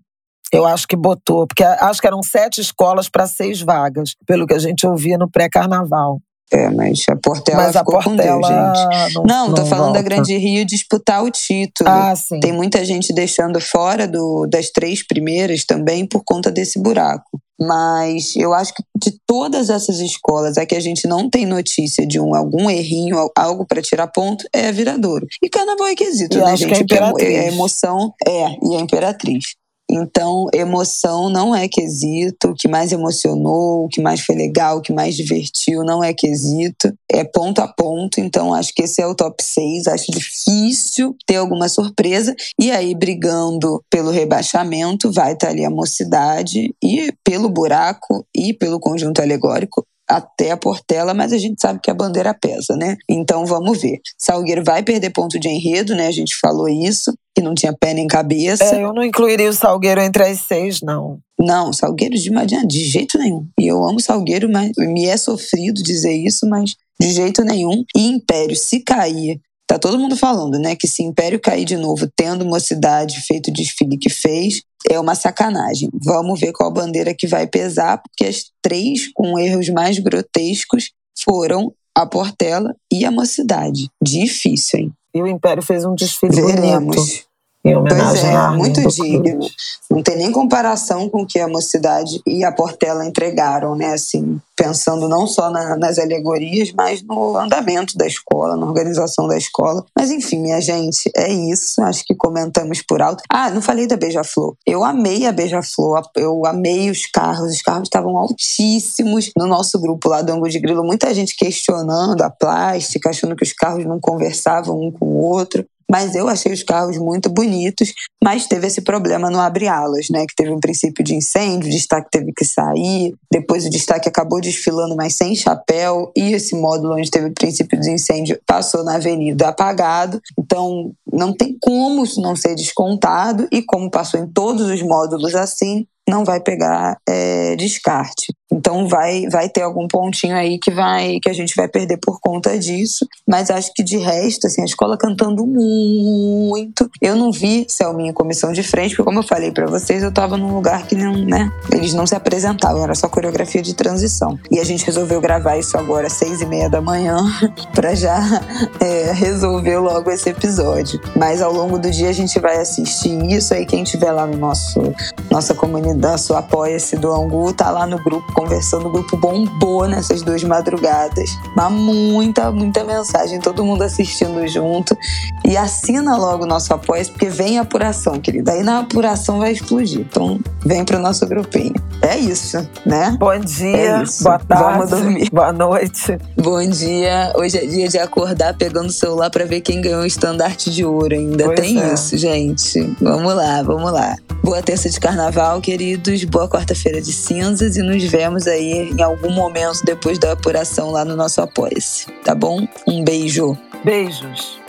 Eu acho que botou, porque acho que eram sete escolas para seis vagas, pelo que a gente ouvia no pré-carnaval. É, mas a Portela mas ficou a Portela com Deus, gente. Não, Não, tô falando da volta. Grande Rio disputar o título. Ah, sim. Tem muita gente deixando fora do, das três primeiras também por conta desse buraco. Mas eu acho que de todas essas escolas, a que a gente não tem notícia de um, algum errinho, algo para tirar ponto, é a Viradouro. E Carnaval é quesito, E né, acho que gente? a Imperatriz. Porque é emoção, é, e a Imperatriz. Então, emoção não é quesito. O que mais emocionou, o que mais foi legal, o que mais divertiu, não é quesito. É ponto a ponto. Então, acho que esse é o top 6. Acho difícil ter alguma surpresa. E aí, brigando pelo rebaixamento, vai estar ali a mocidade e pelo buraco e pelo conjunto alegórico até a Portela, mas a gente sabe que a bandeira pesa, né? Então vamos ver. Salgueiro vai perder ponto de enredo, né? A gente falou isso, que não tinha pé nem cabeça. É, eu não incluiria o Salgueiro entre as seis, não. Não, Salgueiro de, de, de jeito nenhum. E eu amo Salgueiro, mas me é sofrido dizer isso, mas de jeito nenhum. E Império, se cair, tá todo mundo falando, né? Que se Império cair de novo, tendo mocidade feito o desfile que fez, é uma sacanagem. Vamos ver qual bandeira que vai pesar, porque as três com erros mais grotescos foram a Portela e a Mocidade. Difícil, hein? E o Império fez um desfile bonito. Em Pois homenagem é, a muito digno. Não tem nem comparação com o que a Mocidade e a Portela entregaram, né? Assim, pensando não só na- nas alegorias, mas no andamento da escola, na organização da escola. Mas enfim, minha gente, é isso. Acho que comentamos por alto. Ah, não falei da Beija-Flor. Eu amei a Beija-Flor, eu amei os carros. Os carros estavam altíssimos no nosso grupo lá do Angu de Grilo. Muita gente questionando a plástica, achando que os carros não conversavam um com o outro. Mas eu achei os carros muito bonitos, mas teve esse problema no abre-alas, né? Que teve um princípio de incêndio, o destaque teve que sair, depois o destaque acabou desfilando, mas sem chapéu, e esse módulo onde teve o princípio de incêndio passou na avenida apagado. Então não tem como isso não ser descontado, e como passou em todos os módulos assim, não vai pegar é, descarte. Então vai, vai ter algum pontinho aí que vai que a gente vai perder por conta disso. Mas acho que de resto, assim, a escola cantando muito. Eu não vi Selminha comissão de frente, porque como eu falei pra vocês, eu tava num lugar que não, né? Eles não se apresentavam, era só coreografia de transição. E a gente resolveu gravar isso agora às seis e meia da manhã pra já é, resolver logo esse episódio. Mas ao longo do dia a gente vai assistir isso aí. Quem tiver lá no nosso nossa comunidade, nosso apoia-se do Angu, tá lá no grupo conversando. O grupo bombou nessas duas madrugadas. Mas muita, muita mensagem, todo mundo assistindo junto. E assina logo o nosso apoia-se, porque vem a apuração, querida. Aí na apuração vai explodir. Então vem pro nosso grupinho. É isso, né? Bom dia, É boa tarde, Vamos dormir. boa noite. Bom dia. Hoje é dia de acordar pegando o celular pra ver quem ganhou o estandarte de ouro. Ainda Pois tem é. isso, gente. Vamos lá, vamos lá. Boa terça de carnaval, queridos. Boa quarta-feira de cinzas e nos vemos aí em algum momento depois da apuração lá no nosso Apoia-se. Tá bom? Um beijo. Beijos.